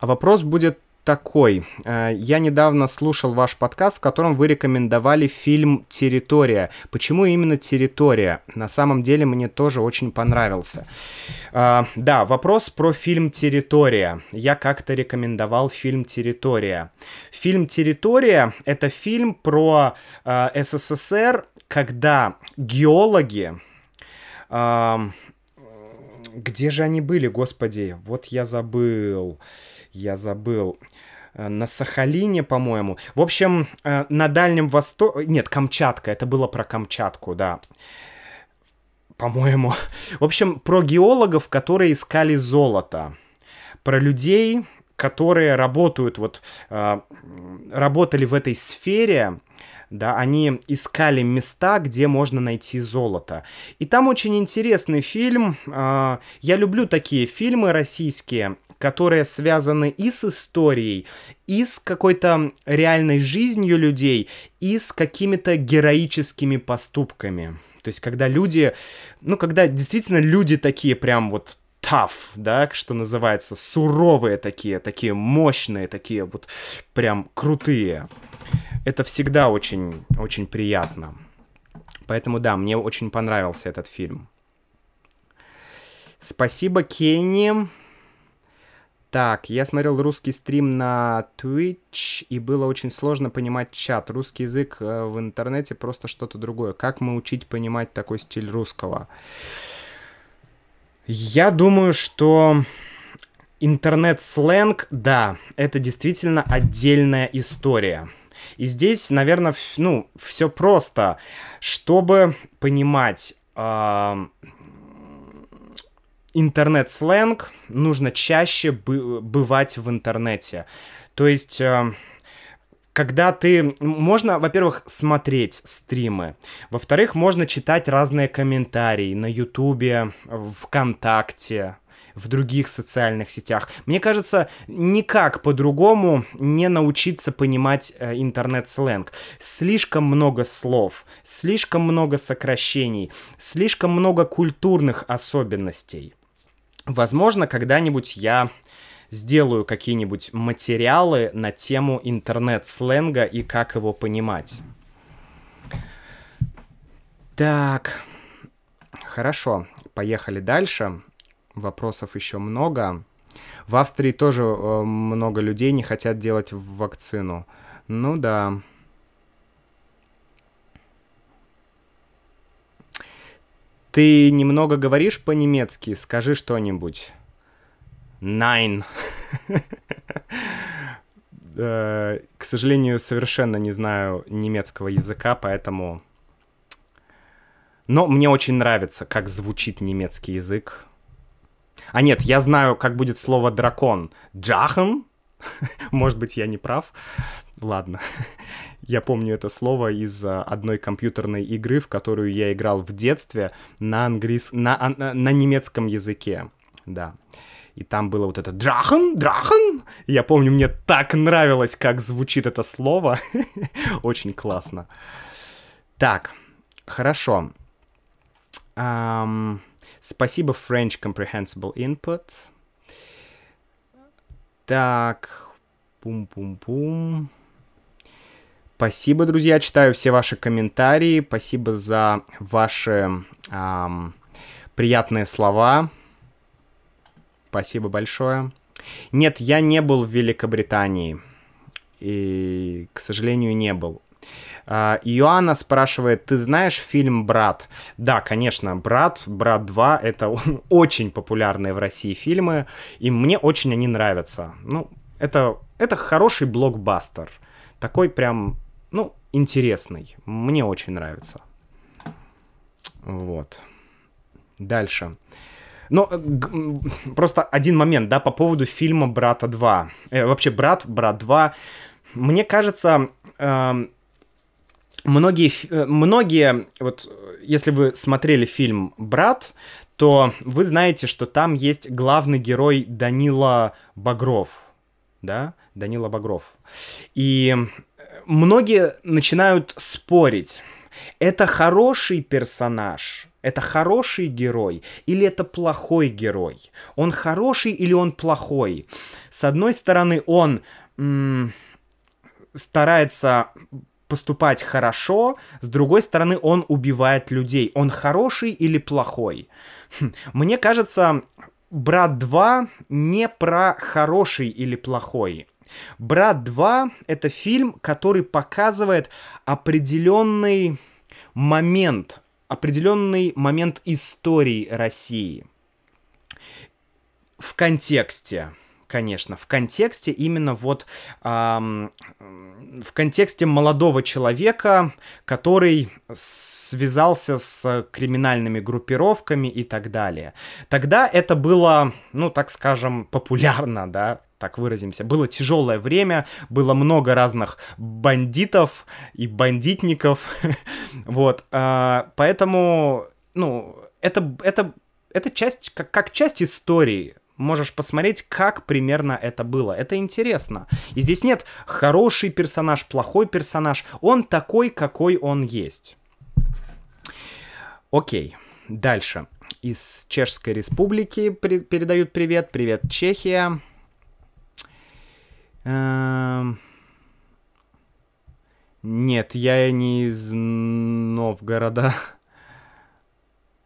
А вопрос будет такой. Э, я недавно слушал ваш подкаст, в котором вы рекомендовали фильм «Территория». Почему именно «Территория»? На самом деле мне тоже очень понравился. Э, да, вопрос про фильм «Территория». Я как-то рекомендовал фильм «Территория». Фильм «Территория» — это фильм про э, СССР, когда геологи где же они были, господи? Вот я забыл. Я забыл. Э, на Сахалине, по-моему. В общем, э, на Дальнем Востоке... Нет, Камчатка. Это было про Камчатку, да. По-моему. В общем, про геологов, которые искали золото. Про людей, которые работают, вот, э, работали в этой сфере, да, они искали места, где можно найти золото. И там очень интересный фильм. Я люблю такие фильмы российские, которые связаны и с историей, и с какой-то реальной жизнью людей, и с какими-то героическими поступками. То есть, когда люди, ну, когда действительно люди такие прям вот tough, да, что называется, суровые такие, такие мощные, такие вот прям крутые. Это всегда очень, очень приятно. Поэтому да, мне очень понравился этот фильм. Спасибо, Кенни. Так, я смотрел русский стрим на Twitch, и было очень сложно понимать чат. Русский язык э, в интернете просто что-то другое. Как мы учить понимать такой стиль русского? Я думаю, что интернет-сленг, да, это действительно отдельная история. И здесь, наверное, ну, все просто. Чтобы понимать э, интернет-сленг, нужно чаще бы бывать в интернете. То есть... Э, когда ты... Можно, во-первых, смотреть стримы. Во-вторых, можно читать разные комментарии на Ютубе, ВКонтакте, в других социальных сетях. Мне кажется, никак по-другому не научиться понимать э, интернет-сленг. Слишком много слов, слишком много сокращений, слишком много культурных особенностей. Возможно, когда-нибудь я сделаю какие-нибудь материалы на тему интернет-сленга и как его понимать. Так, хорошо, поехали дальше. Вопросов еще много. В Австрии тоже э, много людей не хотят делать вакцину. Ну да. Ты немного говоришь по-немецки? Скажи что-нибудь. Nine. *laughs* К сожалению, совершенно не знаю немецкого языка, поэтому... Но мне очень нравится, как звучит немецкий язык. А нет, я знаю, как будет слово дракон. Джахан? *laughs* Может быть, я не прав. Ладно. Я помню это слово из одной компьютерной игры, в которую я играл в детстве на, английс... на, на, на немецком языке. Да. И там было вот это «Драхан! Драхан!» Я помню, мне так нравилось, как звучит это слово. *laughs* Очень классно. Так, хорошо. Um, спасибо, French Comprehensible Input. Так, пум-пум-пум. Спасибо, друзья, читаю все ваши комментарии. Спасибо за ваши эм, приятные слова. Спасибо большое. Нет, я не был в Великобритании. и, к сожалению, не был. А, Иоанна спрашивает, ты знаешь фильм «Брат»? Да, конечно, «Брат», «Брат 2» — это *laughs* очень популярные в России фильмы, и мне очень они нравятся. Ну, это, это хороший блокбастер. Такой прям, ну, интересный. Мне очень нравится. Вот. Дальше. Но э, просто один момент, да, по поводу фильма «Брата 2». Э, вообще, «Брат», «Брат 2». Мне кажется, э, многие, э, многие, вот если вы смотрели фильм «Брат», то вы знаете, что там есть главный герой Данила Багров, да, Данила Багров. И многие начинают спорить, это хороший персонаж, это хороший герой или это плохой герой? Он хороший или он плохой? С одной стороны, он м- старается поступать хорошо, с другой стороны, он убивает людей. Он хороший или плохой? Хм, мне кажется, Брат 2 не про хороший или плохой. Брат 2 это фильм, который показывает определенный момент, определенный момент истории России в контексте конечно, в контексте именно вот эм, в контексте молодого человека, который связался с криминальными группировками и так далее. Тогда это было, ну, так скажем, популярно, да, так выразимся. Было тяжелое время, было много разных бандитов и бандитников, *laughs* вот, а, поэтому, ну, это, это, это часть, как, как часть истории, можешь посмотреть, как примерно это было. Это интересно. И здесь нет хороший персонаж, плохой персонаж. Он такой, какой он есть. Окей, дальше. Из Чешской Республики при- передают привет. Привет, Чехия. Эм... Нет, я не из Новгорода. *laughs*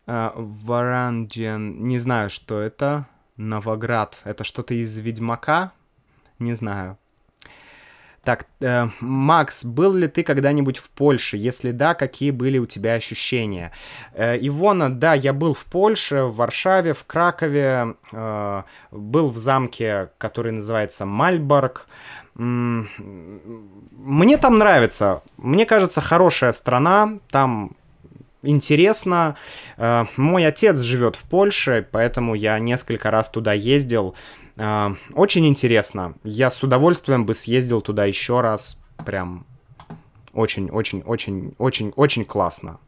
А, Варандиан, не знаю, что это. Новоград. Это что-то из Ведьмака? Не знаю. Так, э, Макс, был ли ты когда-нибудь в Польше? Если да, какие были у тебя ощущения? Э, Ивона, да, я был в Польше, в Варшаве, в Кракове, э, был в замке, который называется Мальборг. Мне там нравится. Мне кажется, хорошая страна. Там интересно. Э, мой отец живет в Польше, поэтому я несколько раз туда ездил. Э, очень интересно. Я с удовольствием бы съездил туда еще раз. Прям очень-очень-очень-очень-очень классно.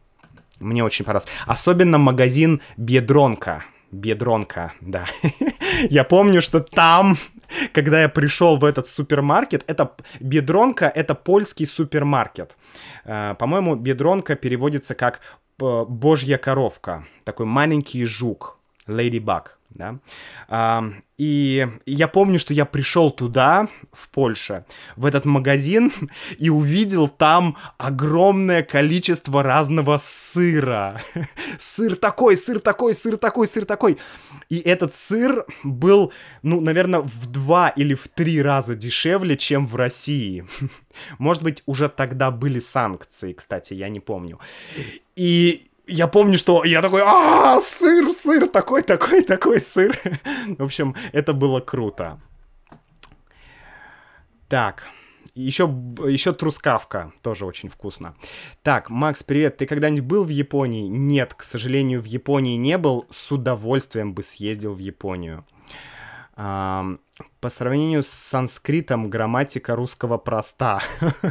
Мне очень понравилось. Особенно магазин Бедронка. Бедронка, да. *laughs* я помню, что там, когда я пришел в этот супермаркет, это Бедронка, это польский супермаркет. Э, по-моему, Бедронка переводится как божья коровка, такой маленький жук, Ladybug, да. А, и я помню, что я пришел туда, в Польше, в этот магазин, *laughs* и увидел там огромное количество разного сыра. *laughs* Сыр такой, сыр такой, сыр такой, сыр такой. И этот сыр был, ну, наверное, в два или в три раза дешевле, чем в России. *laughs* Может быть, уже тогда были санкции, кстати, я не помню. И я помню, что я такой, а, сыр, сыр, такой, такой, такой сыр. В общем, это было круто. Так, еще, еще трускавка, тоже очень вкусно. Так, Макс, привет, ты когда-нибудь был в Японии? Нет, к сожалению, в Японии не был, с удовольствием бы съездил в Японию. По сравнению с санскритом грамматика русского проста.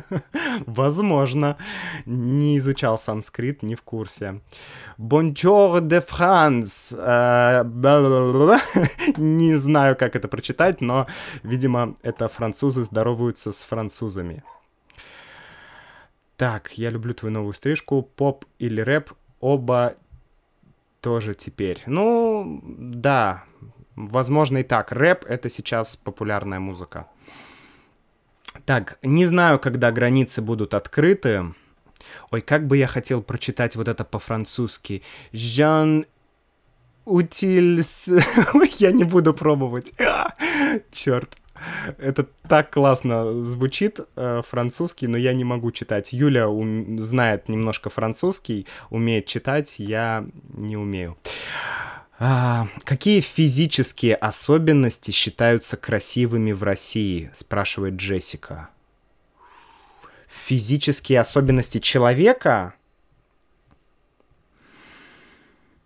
*laughs* Возможно. Не изучал санскрит, не в курсе. Bonjour de France. Не знаю, как это прочитать, но, видимо, это французы здороваются с французами. Так, я люблю твою новую стрижку. Поп или рэп, оба тоже теперь. Ну, да, Возможно и так. Рэп — это сейчас популярная музыка. Так, не знаю, когда границы будут открыты. Ой, как бы я хотел прочитать вот это по-французски. Жан Утильс... *laughs* я не буду пробовать. *laughs* А, черт. Это так классно звучит э, французский, но я не могу читать. Юля ум- знает немножко французский, умеет читать, я не умею. А, какие физические особенности считаются красивыми в России? Спрашивает Джессика. Физические особенности человека?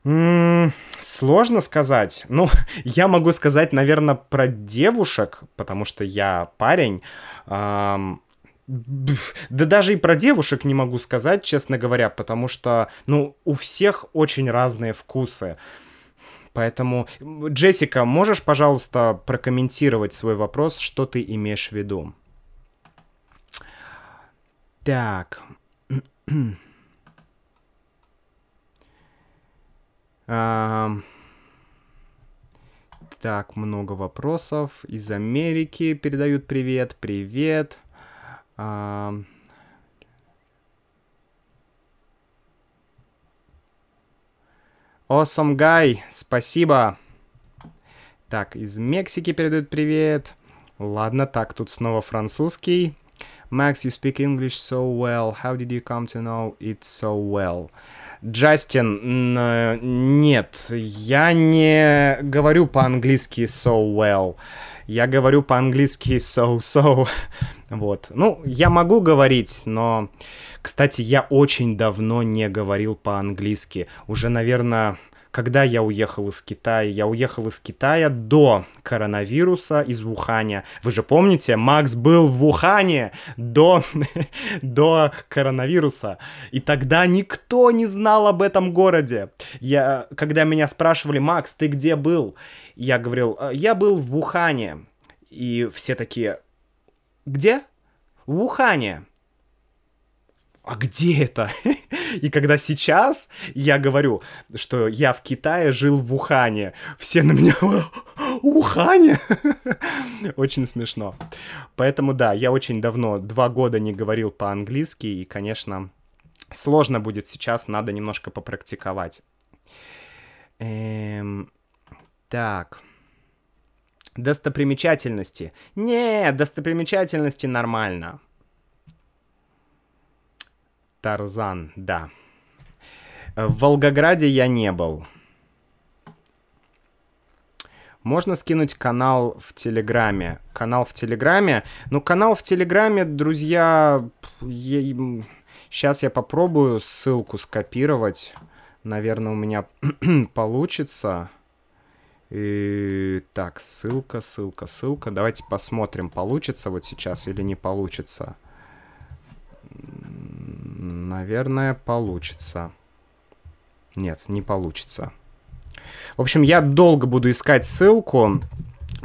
М-м, сложно сказать. Ну, *laughs* я могу сказать, наверное, про девушек, потому что я парень. Эм, да даже и про девушек не могу сказать, честно говоря, потому что, ну, у всех очень разные вкусы. Поэтому, Джессика, можешь, пожалуйста, прокомментировать свой вопрос, что ты имеешь в виду? Так. *clears throat* Так, много вопросов. Из Америки передают привет. Привет. Awesome Guy, спасибо. Так, из Мексики передают привет. Ладно, так, тут снова французский. Max, you speak English so well. How did you come to know it so well? Джастин, нет, я не говорю по-английски so well. Я говорю по-английски so-so. *laughs* вот. Ну, я могу говорить, но... Кстати, я очень давно не говорил по-английски. Уже, наверное, когда я уехал из Китая. Я уехал из Китая до коронавируса из Вуханя. Вы же помните, Макс был в Вухане до, *laughs* до коронавируса. И тогда никто не знал об этом городе. Я, когда меня спрашивали, Макс, ты где был? Я говорил, «Э, я был в Вухане. И все такие, где? В Вухане а где это? *laughs* И когда сейчас я говорю, что я в Китае жил в Ухане, все на меня Ухане? *laughs* очень смешно. Поэтому да, я очень давно, два года не говорил по-английски, и, конечно, сложно будет сейчас, надо немножко попрактиковать. Эм, так. Достопримечательности. Не, достопримечательности нормально. Тарзан, да. В Волгограде я не был. Можно скинуть канал в Телеграме. Канал в Телеграме. Ну, канал в Телеграме, друзья, я... сейчас я попробую ссылку скопировать. Наверное, у меня *clears throat* получится. И... Так, ссылка, ссылка, ссылка. Давайте посмотрим, получится вот сейчас или не получится. Наверное, получится. Нет, не получится. В общем, я долго буду искать ссылку.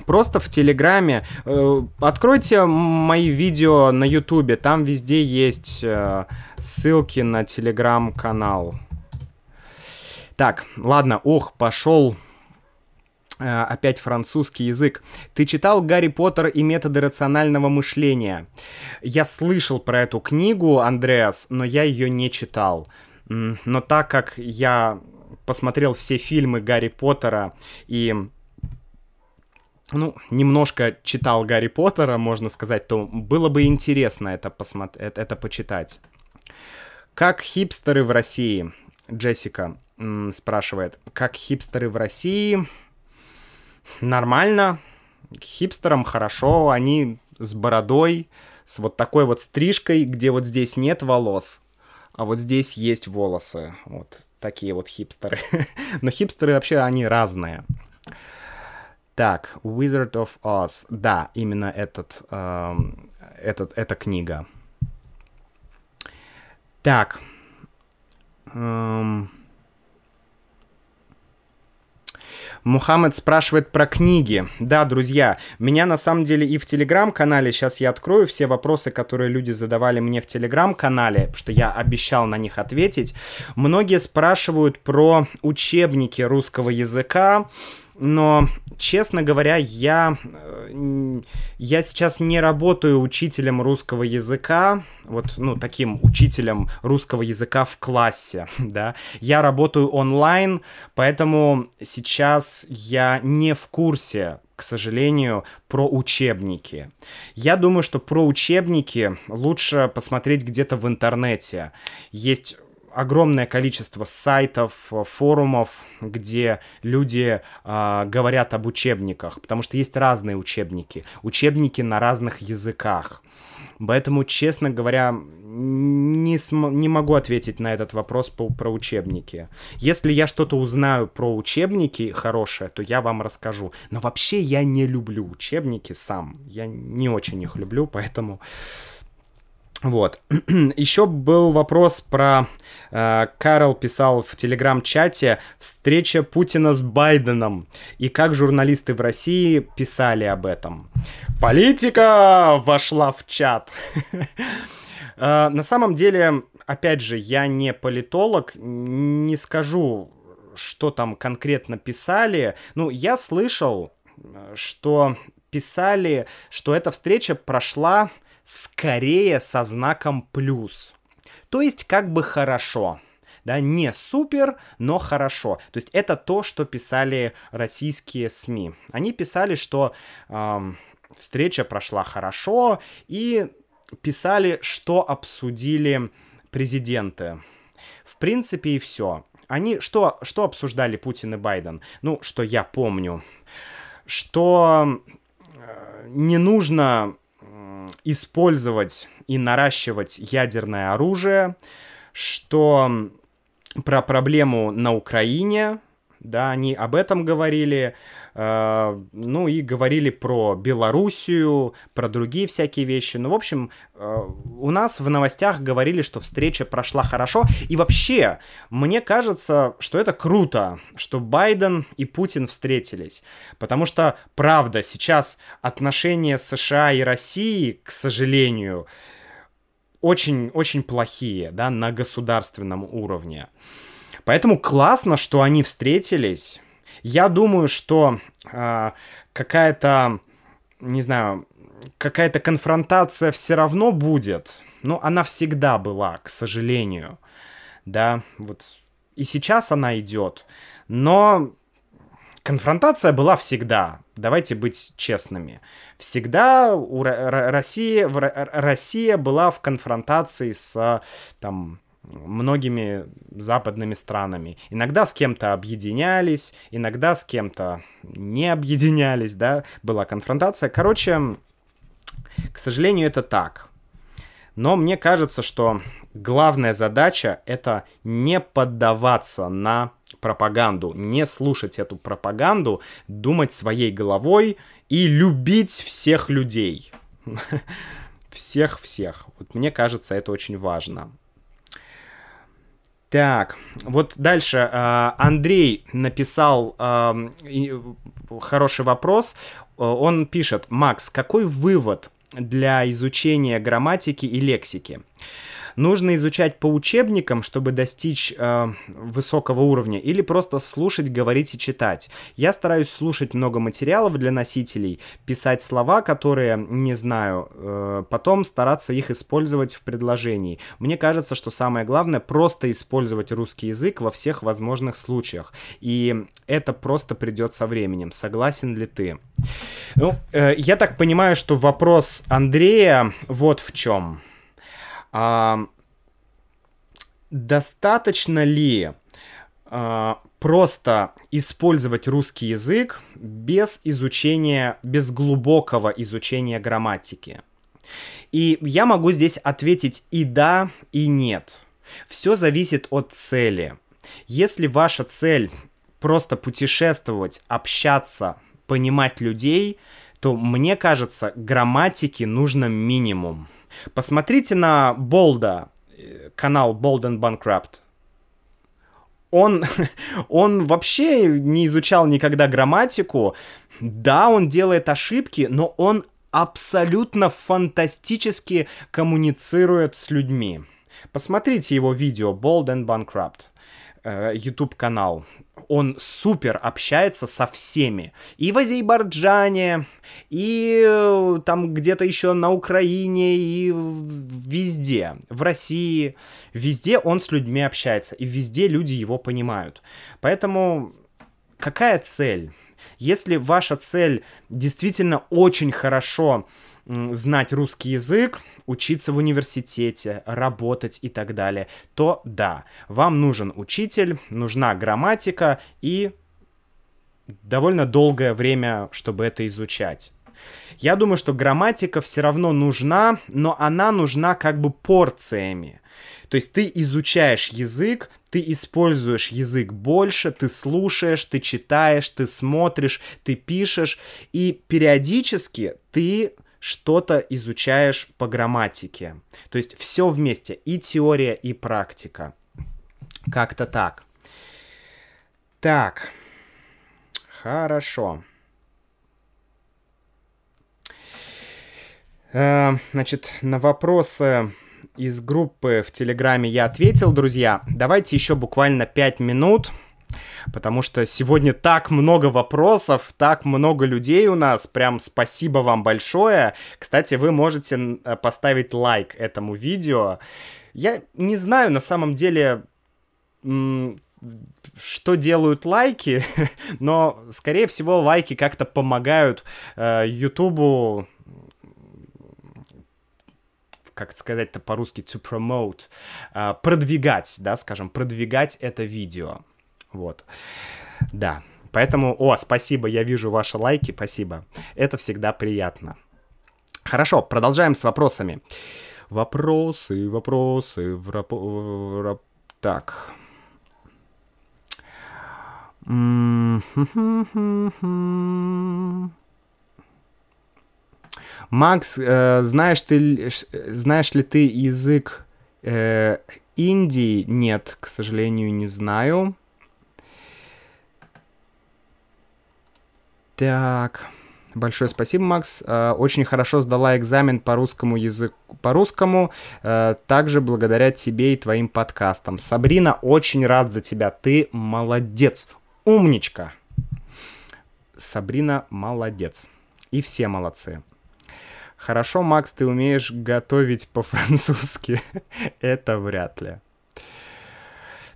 Просто в Телеграме. Э, откройте мои видео на Ютубе. Там везде есть э, ссылки на Телеграм-канал. Так, ладно, ох, пошел опять французский язык. Ты читал «Гарри Поттер и методы рационального мышления»? Я слышал про эту книгу, Андреас, но я ее не читал. Но так как я посмотрел все фильмы Гарри Поттера и ну, немножко читал Гарри Поттера, можно сказать, то было бы интересно это, посмотреть, это, это почитать. Как хипстеры в России? Джессика м, спрашивает. Как хипстеры в России? Нормально, хипстерам хорошо, они с бородой, с вот такой вот стрижкой, где вот здесь нет волос, а вот здесь есть волосы. Вот такие вот хипстеры. *laughs* Но хипстеры вообще, они разные. Так, Wizard of Oz. Да, именно этот, э, этот, эта книга. Так. Эм... Мухаммед спрашивает про книги. Да, друзья, меня на самом деле и в Телеграм-канале, сейчас я открою все вопросы, которые люди задавали мне в Телеграм-канале, что я обещал на них ответить. Многие спрашивают про учебники русского языка, но, честно говоря, я, э, я сейчас не работаю учителем русского языка, вот, ну, таким учителем русского языка в классе, *laughs* да. Я работаю онлайн, поэтому сейчас я не в курсе, к сожалению, про учебники. Я думаю, что про учебники лучше посмотреть где-то в интернете. Есть огромное количество сайтов, форумов, где люди э, говорят об учебниках, потому что есть разные учебники, учебники на разных языках. Поэтому, честно говоря, не, см- не могу ответить на этот вопрос по- про учебники. Если я что-то узнаю про учебники хорошее, то я вам расскажу. Но вообще я не люблю учебники сам. Я не очень их люблю, поэтому... Вот. *clears throat* Еще был вопрос про... Э, Карл писал в телеграм-чате встреча Путина с Байденом. И как журналисты в России писали об этом. Политика вошла в чат. *laughs* э, на самом деле, опять же, я не политолог, не скажу, что там конкретно писали. Ну, я слышал, э, что писали, что эта встреча прошла скорее со знаком плюс. То есть как бы хорошо. Да, не супер, но хорошо. То есть это то, что писали российские СМИ. Они писали, что э, встреча прошла хорошо, и писали, что обсудили президенты. В принципе, и все. Они что, что обсуждали Путин и Байден? Ну, что я помню. Что э, не нужно использовать и наращивать ядерное оружие, что про проблему на Украине, да, они об этом говорили, ну и говорили про Белоруссию, про другие всякие вещи. Ну, в общем, э, у нас в новостях говорили, что встреча прошла хорошо. И вообще, мне кажется, что это круто, что Байден и Путин встретились. Потому что, правда, сейчас отношения США и России, к сожалению, очень-очень плохие, да, на государственном уровне. Поэтому классно, что они встретились. Я думаю, что э, какая-то, не знаю, какая-то конфронтация все равно будет. Но она всегда была, к сожалению. Да, вот и сейчас она идет. Но конфронтация была всегда. Давайте быть честными. Всегда у России, Россия была в конфронтации с там, многими западными странами. Иногда с кем-то объединялись, иногда с кем-то не объединялись, да, была конфронтация. Короче, к сожалению, это так. Но мне кажется, что главная задача это не поддаваться на пропаганду, не слушать эту пропаганду, думать своей головой и любить всех людей. *laughs* Всех-всех. Вот мне кажется, это очень важно. Так, вот дальше. А, Андрей написал хороший вопрос. Он пишет, Макс, какой вывод для изучения грамматики и лексики? Нужно изучать по учебникам, чтобы достичь э, высокого уровня, или просто слушать, говорить и читать. Я стараюсь слушать много материалов для носителей, писать слова, которые не знаю, э, потом стараться их использовать в предложении. Мне кажется, что самое главное просто использовать русский язык во всех возможных случаях. И это просто придет со временем. Согласен ли ты? Ну, э, я так понимаю, что вопрос Андрея вот в чем. А, достаточно ли а, просто использовать русский язык без изучения, без глубокого изучения грамматики? И я могу здесь ответить и да, и нет. Все зависит от цели. Если ваша цель просто путешествовать, общаться, понимать людей, то мне кажется, грамматики нужно минимум. Посмотрите на Болда, э, канал and Bankrupt. Он, *laughs* он вообще не изучал никогда грамматику. Да, он делает ошибки, но он абсолютно фантастически коммуницирует с людьми. Посмотрите его видео Bold and Bankrupt. Э, YouTube канал. Он супер общается со всеми. И в Азербайджане, и э, там где-то еще на Украине, и везде. В России. Везде он с людьми общается. И везде люди его понимают. Поэтому какая цель? Если ваша цель действительно очень хорошо знать русский язык, учиться в университете, работать и так далее, то да, вам нужен учитель, нужна грамматика и довольно долгое время, чтобы это изучать. Я думаю, что грамматика все равно нужна, но она нужна как бы порциями. То есть ты изучаешь язык, ты используешь язык больше, ты слушаешь, ты читаешь, ты смотришь, ты пишешь, и периодически ты что-то изучаешь по грамматике. То есть все вместе, и теория, и практика. Как-то так. Так. Хорошо. Э, значит, на вопросы из группы в Телеграме я ответил, друзья. Давайте еще буквально 5 минут, потому что сегодня так много вопросов, так много людей у нас. Прям спасибо вам большое. Кстати, вы можете э, поставить лайк этому видео. Я не знаю на самом деле, что делают лайки, *laughs* но, скорее всего, лайки как-то помогают э, как сказать-то по-русски, to promote, uh, продвигать, да, скажем, продвигать это видео. Вот. Да. Поэтому, о, спасибо, я вижу ваши лайки, спасибо. Это всегда приятно. Хорошо, продолжаем с вопросами. Вопросы, вопросы, врап... врап... так. Макс, э, знаешь, ты, знаешь ли ты язык э, Индии? Нет, к сожалению, не знаю. Так. Большое спасибо, Макс. Э, очень хорошо сдала экзамен по русскому языку. По русскому, э, также благодаря тебе и твоим подкастам. Сабрина, очень рад за тебя. Ты молодец. Умничка. Сабрина молодец. И все молодцы. Хорошо, Макс, ты умеешь готовить по-французски. *laughs* Это вряд ли.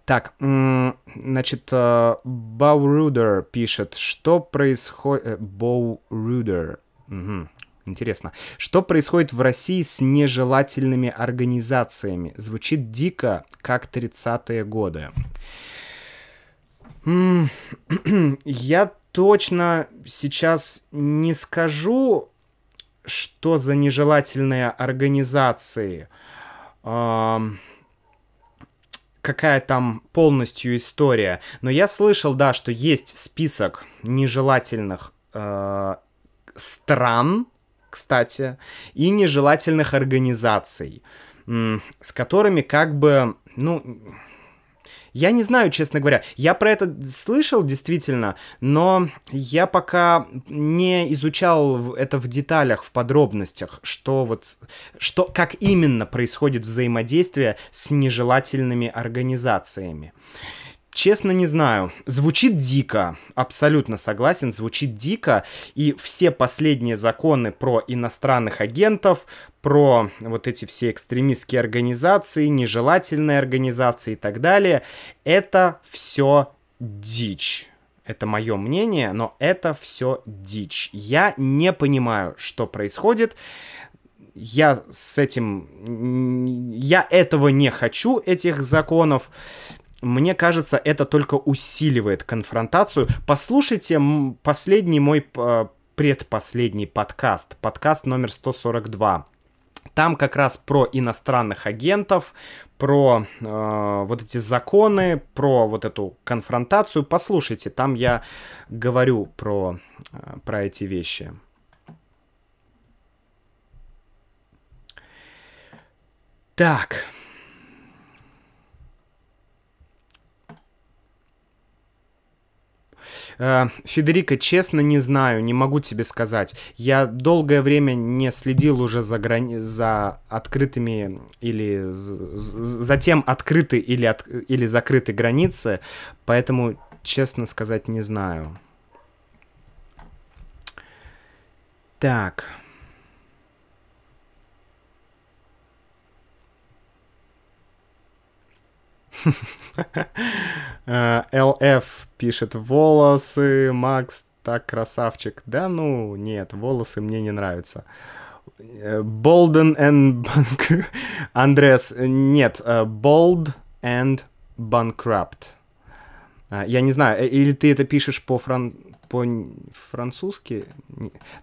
Так, значит, Баурудер пишет, что происходит... Боурудер. Угу. Интересно. Что происходит в России с нежелательными организациями? Звучит дико, как 30-е годы. *clears throat* Я точно сейчас не скажу, что за нежелательные организации. какая там полностью история. Но я слышал, да, что есть список нежелательных э, стран, кстати, и нежелательных организаций, с которыми как бы, ну, я не знаю, честно говоря. Я про это слышал действительно, но я пока не изучал это в деталях, в подробностях, что вот, что, как именно происходит взаимодействие с нежелательными организациями. Честно не знаю. Звучит дико. Абсолютно согласен, звучит дико. И все последние законы про иностранных агентов, про вот эти все экстремистские организации, нежелательные организации и так далее, это все дичь. Это мое мнение, но это все дичь. Я не понимаю, что происходит. Я с этим... Я этого не хочу, этих законов мне кажется, это только усиливает конфронтацию. Послушайте последний мой э, предпоследний подкаст, подкаст номер 142. Там как раз про иностранных агентов, про э, вот эти законы, про вот эту конфронтацию. Послушайте, там я говорю про, э, про эти вещи. Так. Федерико, честно, не знаю, не могу тебе сказать. Я долгое время не следил уже за, грани... за открытыми или за тем, открыты или, от... или закрыты границы, поэтому, честно сказать, не знаю. Так. ЛФ пишет волосы, Макс так красавчик. Да ну, нет, волосы мне не нравятся. Bolden and Андреас, нет, Bold and Bankrupt. Я не знаю, или ты это пишешь по фран по-французски?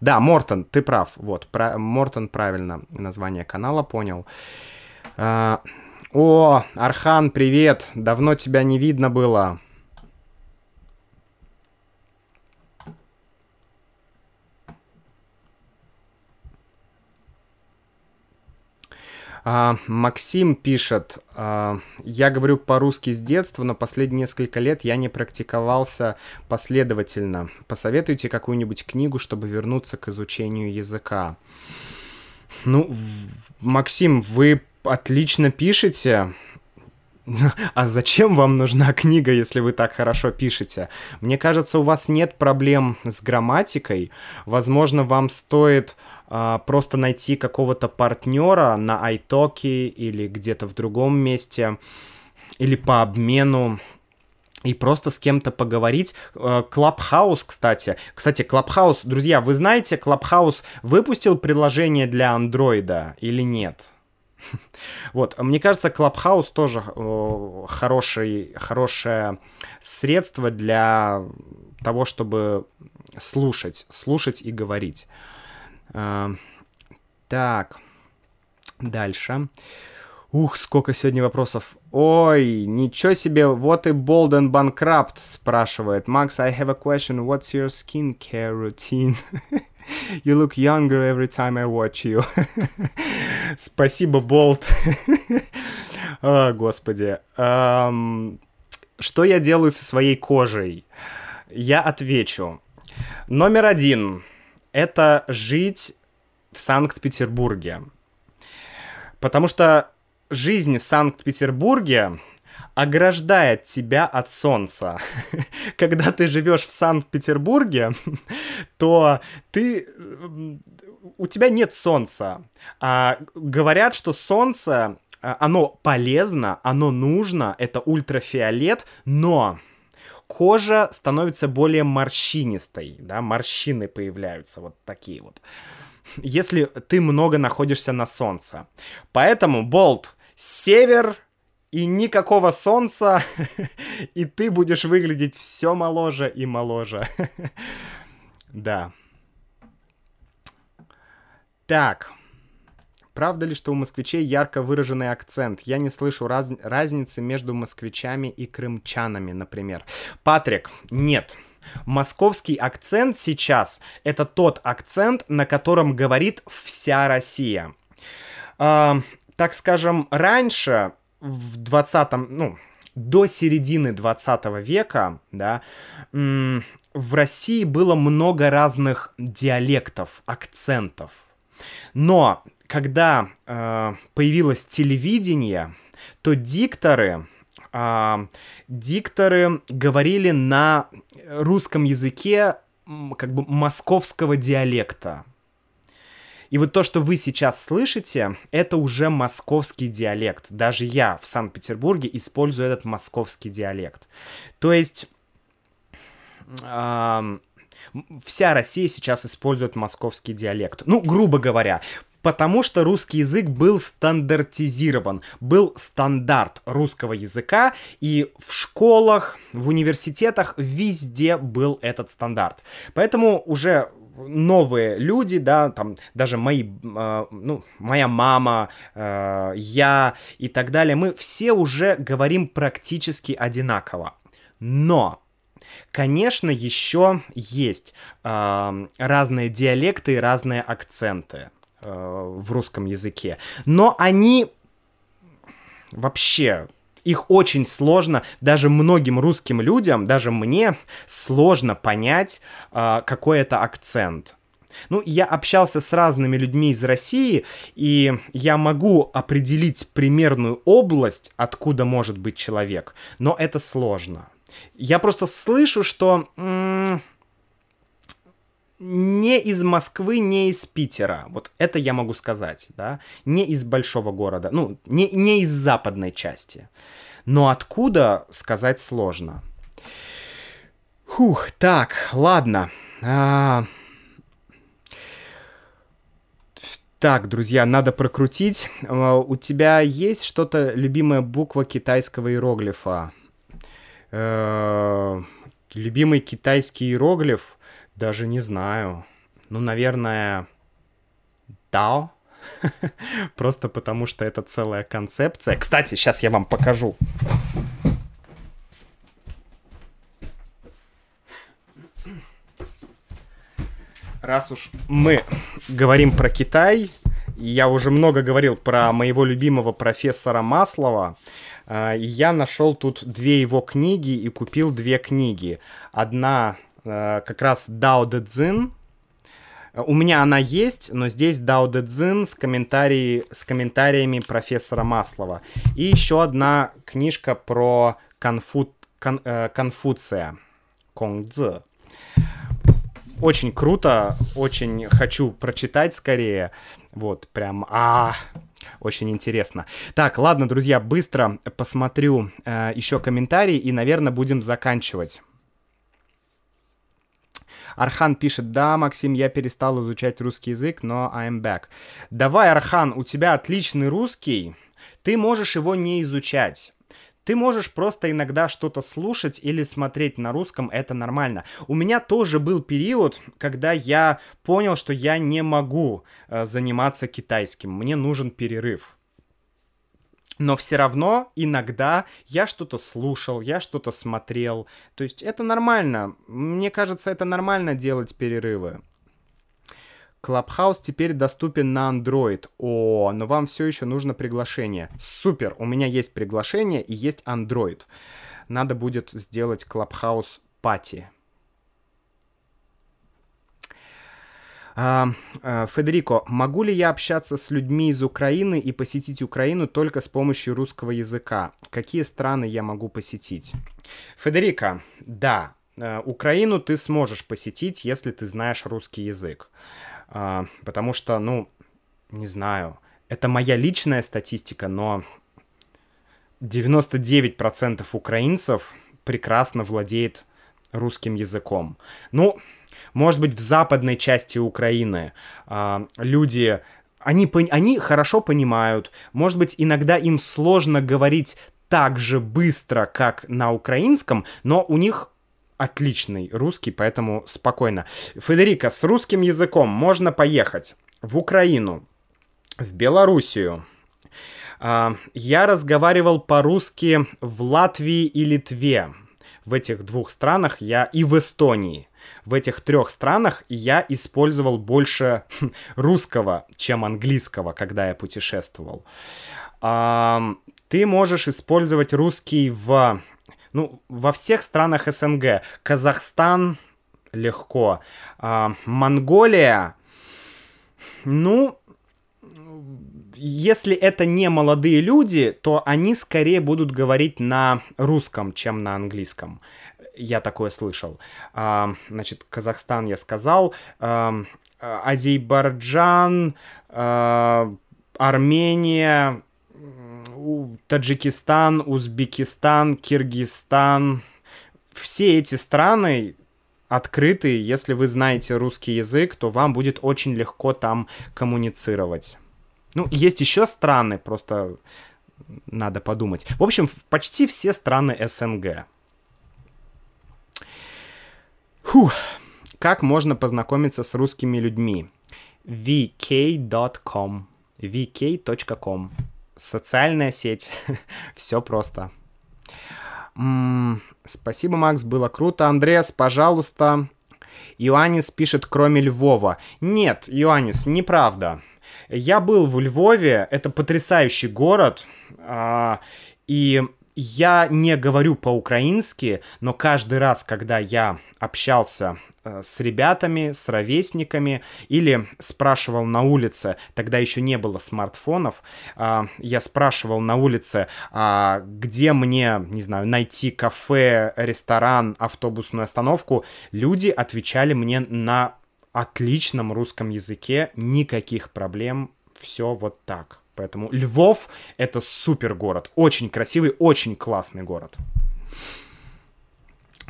Да, Мортон, ты прав. Вот. Мортон правильно название канала понял. О, Архан, привет! Давно тебя не видно было. А, Максим пишет, а, я говорю по-русски с детства, но последние несколько лет я не практиковался последовательно. Посоветуйте какую-нибудь книгу, чтобы вернуться к изучению языка. Ну, Максим, вы отлично пишете. А зачем вам нужна книга, если вы так хорошо пишете? Мне кажется, у вас нет проблем с грамматикой. Возможно, вам стоит а, просто найти какого-то партнера на iTalki или где-то в другом месте, или по обмену, и просто с кем-то поговорить. Clubhouse, кстати. Кстати, Clubhouse, друзья, вы знаете, Clubhouse выпустил приложение для андроида или нет? *laughs* Вот, мне кажется, Clubhouse тоже хороший, хорошее средство для того, чтобы слушать, слушать и говорить. А, так, дальше. Ух, сколько сегодня вопросов. Ой, ничего себе, вот и Bolden Bankrupt спрашивает. Max, I have a question. What's your skincare routine? *laughs* you look younger every time I watch you. *laughs* Спасибо, Болт. *laughs* О, господи. Um, что я делаю со своей кожей? Я отвечу. Номер один это жить в Санкт-Петербурге. Потому что жизнь в Санкт-Петербурге ограждает тебя от солнца. *laughs* Когда ты живешь в Санкт-Петербурге, *laughs* то ты у тебя нет солнца. А, говорят, что солнце, а, оно полезно, оно нужно, это ультрафиолет, но кожа становится более морщинистой, да, морщины появляются вот такие вот. Если ты много находишься на солнце. Поэтому, Болт, север и никакого солнца, *laughs* и ты будешь выглядеть все моложе и моложе. *laughs* Да. Так. Правда ли, что у москвичей ярко выраженный акцент? Я не слышу раз... разницы между москвичами и крымчанами, например. Патрик, нет. Московский акцент сейчас — это тот акцент, на котором говорит вся Россия. А, так скажем, раньше, в 20-м, ну, до середины 20 века, да, в России было много разных диалектов, акцентов. Но когда э, появилось телевидение, то дикторы, э, дикторы говорили на русском языке как бы московского диалекта. И вот то, что вы сейчас слышите, это уже московский диалект. Даже я в Санкт-Петербурге использую этот московский диалект. То есть э, вся Россия сейчас использует московский диалект. Ну, грубо говоря, потому что русский язык был стандартизирован, был стандарт русского языка, и в школах, в университетах везде был этот стандарт. Поэтому уже новые люди, да, там даже мои, э, ну, моя мама, э, я и так далее, мы все уже говорим практически одинаково. Но Конечно, еще есть э, разные диалекты и разные акценты. Э, в русском языке. Но они вообще их очень сложно, даже многим русским людям, даже мне сложно понять, э, какой это акцент. Ну, я общался с разными людьми из России, и я могу определить примерную область, откуда может быть человек, но это сложно. Я просто слышу, что м- не из Москвы, не из Питера. Вот это я могу сказать, да. Не из большого города, ну, не, не из западной части. Но откуда, сказать сложно. Фух, так, ладно. А... Так, друзья, надо прокрутить. А, у тебя есть что-то, любимая буква китайского иероглифа? Э, любимый китайский иероглиф? Даже не знаю. Ну, наверное, Дао. *laughs* Просто потому, что это целая концепция. Кстати, сейчас я вам покажу. Раз уж мы говорим про Китай, я уже много говорил про моего любимого профессора Маслова, а, я нашел тут две его книги и купил две книги. Одна как раз Дао Дэ Цзин, у меня она есть, но здесь Дао Дэ Цзин с, комментарий, с комментариями профессора Маслова. И еще одна книжка про конфу, кон, э, Конфуция, Конг Цзы. Очень круто, очень хочу прочитать скорее. Вот, прям, а, очень интересно. Так, ладно, друзья, быстро посмотрю э, еще комментарии и, наверное, будем заканчивать. Архан пишет, да, Максим, я перестал изучать русский язык, но I'm back. Давай, Архан, у тебя отличный русский, ты можешь его не изучать. Ты можешь просто иногда что-то слушать или смотреть на русском, это нормально. У меня тоже был период, когда я понял, что я не могу э, заниматься китайским, мне нужен перерыв но все равно иногда я что-то слушал, я что-то смотрел. То есть это нормально. Мне кажется, это нормально делать перерывы. Clubhouse теперь доступен на Android. О, но вам все еще нужно приглашение. Супер, у меня есть приглашение и есть Android. Надо будет сделать Clubhouse пати. А, а, Федерико, могу ли я общаться с людьми из Украины и посетить Украину только с помощью русского языка? Какие страны я могу посетить? Федерико, да, а, Украину ты сможешь посетить, если ты знаешь русский язык. А, потому что, ну, не знаю, это моя личная статистика, но 99% украинцев прекрасно владеет русским языком. Ну, может быть, в западной части Украины э, люди, они, они хорошо понимают, может быть, иногда им сложно говорить так же быстро, как на украинском, но у них отличный русский, поэтому спокойно. Федерика, с русским языком можно поехать в Украину, в Белоруссию. А, я разговаривал по-русски в Латвии и Литве. В этих двух странах я и в Эстонии в этих трех странах я использовал больше русского, чем английского, когда я путешествовал. Ты можешь использовать русский в, ну, во всех странах СНГ. Казахстан легко. Монголия, ну, если это не молодые люди, то они скорее будут говорить на русском, чем на английском я такое слышал. Значит, Казахстан я сказал, а, Азербайджан, Армения, Таджикистан, Узбекистан, Киргизстан. Все эти страны открыты, если вы знаете русский язык, то вам будет очень легко там коммуницировать. Ну, есть еще страны, просто надо подумать. В общем, почти все страны СНГ. Фух. Как можно познакомиться с русскими людьми? vk.com vk.com Социальная сеть. *laughs* Все просто. М-м, спасибо, Макс, было круто. Андреас, пожалуйста. Иоаннис пишет, кроме Львова. Нет, Иоаннис, неправда. Я был в Львове, это потрясающий город, а, и я не говорю по-украински, но каждый раз, когда я общался э, с ребятами, с ровесниками или спрашивал на улице, тогда еще не было смартфонов, э, я спрашивал на улице, э, где мне, не знаю, найти кафе, ресторан, автобусную остановку, люди отвечали мне на отличном русском языке, никаких проблем, все вот так. Поэтому Львов — это супер город. Очень красивый, очень классный город.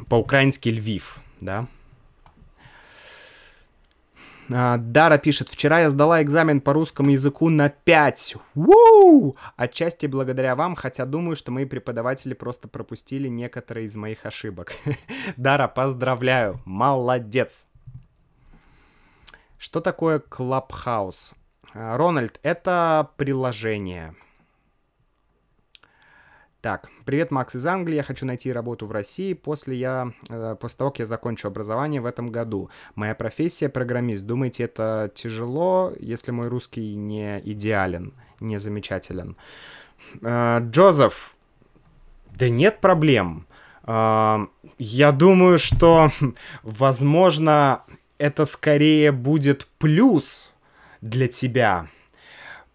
По-украински Львив, да. А, Дара пишет, вчера я сдала экзамен по русскому языку на 5. Уу! Отчасти благодаря вам, хотя думаю, что мои преподаватели просто пропустили некоторые из моих ошибок. *laughs* Дара, поздравляю, молодец. Что такое Clubhouse? А, Рональд, это приложение. Так, привет, Макс из Англии. Я хочу найти работу в России после, я, э, после того, как я закончу образование в этом году. Моя профессия программист. Думаете, это тяжело, если мой русский не идеален, не замечателен? Э, Джозеф, да нет проблем. Э, я думаю, что, *laughs* возможно, это скорее будет плюс для тебя.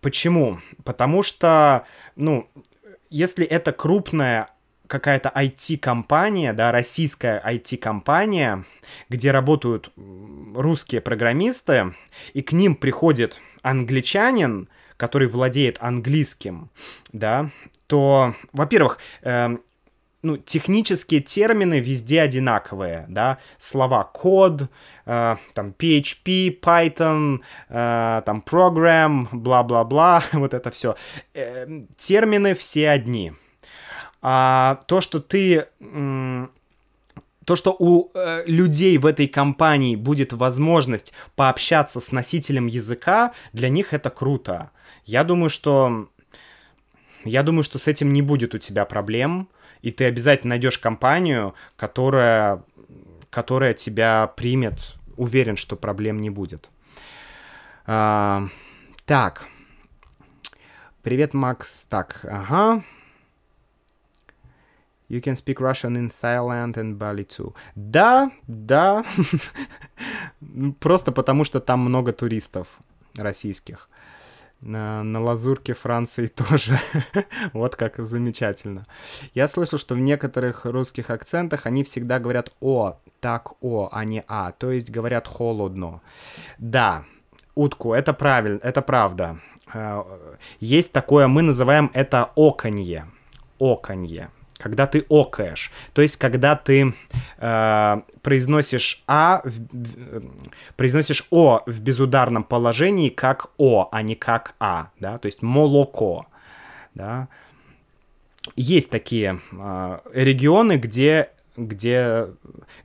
Почему? Потому что, ну, если это крупная какая-то IT-компания, да, российская IT-компания, где работают русские программисты, и к ним приходит англичанин, который владеет английским, да, то, во-первых, э, ну, технические термины везде одинаковые, да, слова код, э, там, PHP, Python, э, там, program, бла-бла-бла, *laughs* вот это все. Э, термины все одни. А то, что ты... то, что у людей в этой компании будет возможность пообщаться с носителем языка, для них это круто. Я думаю, что... Я думаю, что с этим не будет у тебя проблем и ты обязательно найдешь компанию, которая, которая тебя примет. Уверен, что проблем не будет. А, так. Привет, Макс. Так, ага. You can speak Russian in Thailand and Bali too. Да, да. *laughs* Просто потому, что там много туристов российских. На, на лазурке Франции *laughs* тоже. вот как замечательно. Я слышал, что в некоторых русских акцентах они всегда говорят «о», так «о», а не «а», то есть говорят холодно. Да, утку, это правильно, это правда. Э, есть такое, мы называем это оконье. Оконье когда ты окаешь. То есть, когда ты э, произносишь А, в, произносишь О в безударном положении как О, а не как А, да, то есть молоко, да. Есть такие э, регионы, где где,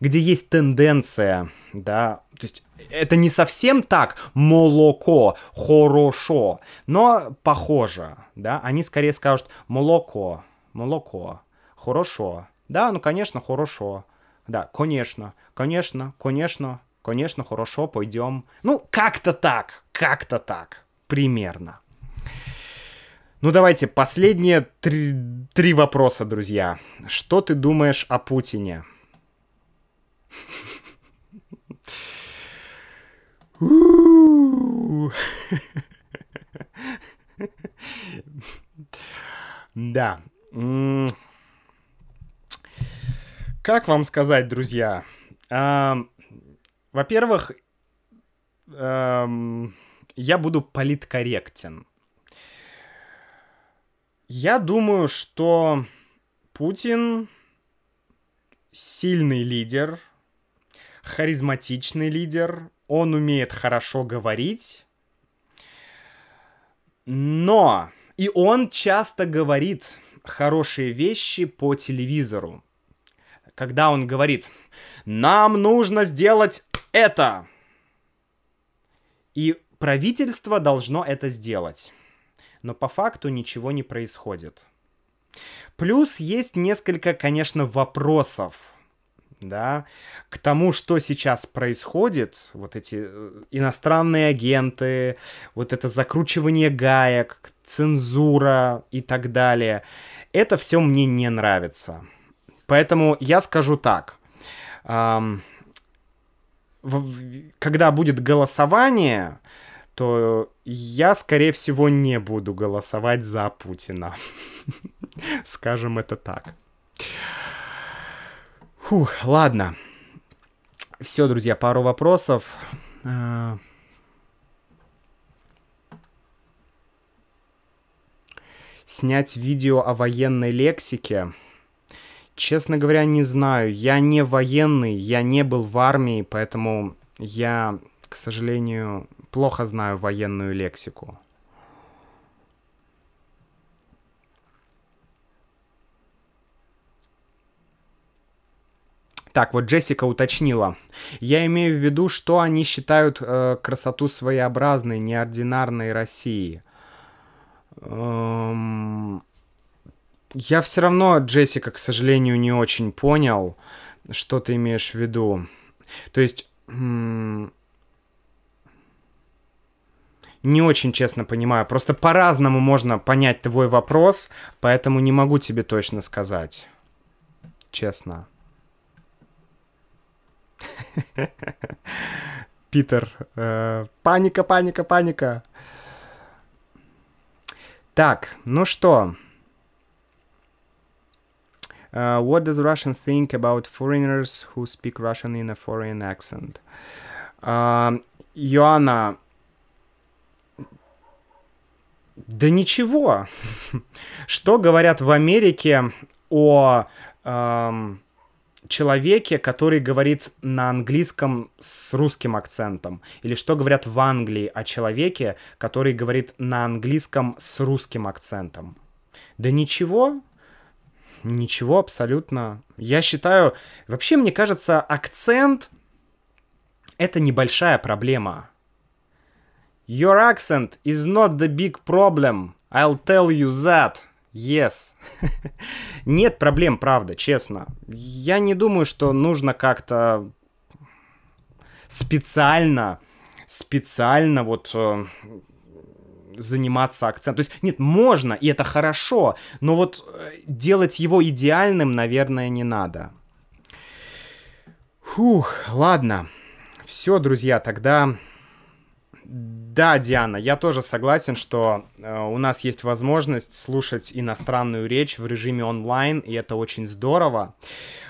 где есть тенденция, да, то есть это не совсем так молоко, хорошо, но похоже, да, они скорее скажут молоко, молоко, Хорошо. Да, ну, конечно, хорошо. Да, конечно, конечно, конечно, конечно, хорошо, пойдем. Ну, как-то так, как-то так, примерно. Ну, давайте, последние три, три вопроса, друзья. Что ты думаешь о Путине? *laughs* Да. Как вам сказать, друзья? Эм, во-первых, я буду политкорректен. Я думаю, что Путин сильный лидер, харизматичный лидер, он умеет хорошо говорить, но и он часто говорит хорошие вещи по телевизору когда он говорит, нам нужно сделать это. И правительство должно это сделать. Но по факту ничего не происходит. Плюс есть несколько, конечно, вопросов, да, к тому, что сейчас происходит, вот эти э, иностранные агенты, вот это закручивание гаек, цензура и так далее. Это все мне не нравится. Поэтому я скажу так. Когда будет голосование, то я, скорее всего, не буду голосовать за Путина. *laughs* Скажем это так. Фух, ладно. Все, друзья, пару вопросов. А, снять видео о военной лексике. Честно говоря, не знаю. Я не военный, я не был в армии, поэтому я, к сожалению, плохо знаю военную лексику. Так, вот Джессика уточнила. Я имею в виду, что они считают э, красоту своеобразной, неординарной России. Эм... Я все равно, Джессика, к сожалению, не очень понял, что ты имеешь в виду. То есть... Не очень честно понимаю. Просто по-разному можно понять твой вопрос, поэтому не могу тебе точно сказать. Честно. *laughs* Питер. Э, паника, паника, паника. Так, ну что. Uh, what does Russian think about foreigners who speak Russian in a foreign accent? Uh, да ничего. *laughs* Что говорят в Америке о эм, человеке, который говорит на английском с русским акцентом? Или что говорят в Англии о человеке, который говорит на английском с русским акцентом? Да ничего, ничего абсолютно. Я считаю, вообще мне кажется, акцент это небольшая проблема. Your accent is not the big problem. I'll tell you that. Yes. *laughs* Нет проблем, правда, честно. Я не думаю, что нужно как-то специально, специально вот э, заниматься акцентом. То есть, нет, можно, и это хорошо, но вот э, делать его идеальным, наверное, не надо. Фух, ладно. Все, друзья, тогда да, Диана, я тоже согласен, что э, у нас есть возможность слушать иностранную речь в режиме онлайн, и это очень здорово.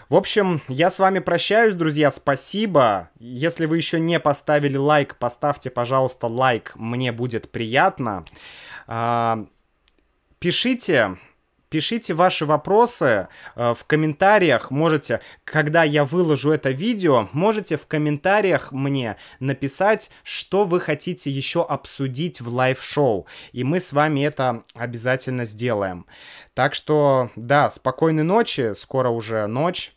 В общем, я с вами прощаюсь, друзья, спасибо. Если вы еще не поставили лайк, поставьте, пожалуйста, лайк, мне будет приятно. Э, пишите Пишите ваши вопросы э, в комментариях. Можете, когда я выложу это видео, можете в комментариях мне написать, что вы хотите еще обсудить в live шоу. И мы с вами это обязательно сделаем. Так что, да, спокойной ночи. Скоро уже ночь.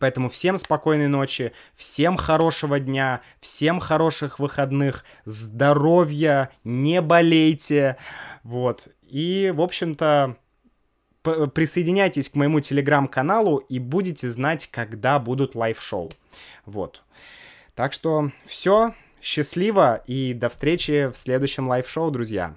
Поэтому всем спокойной ночи, всем хорошего дня, всем хороших выходных, здоровья, не болейте. Вот. И, в общем-то, присоединяйтесь к моему телеграм-каналу и будете знать, когда будут live шоу. Вот. Так что все, счастливо и до встречи в следующем live шоу, друзья.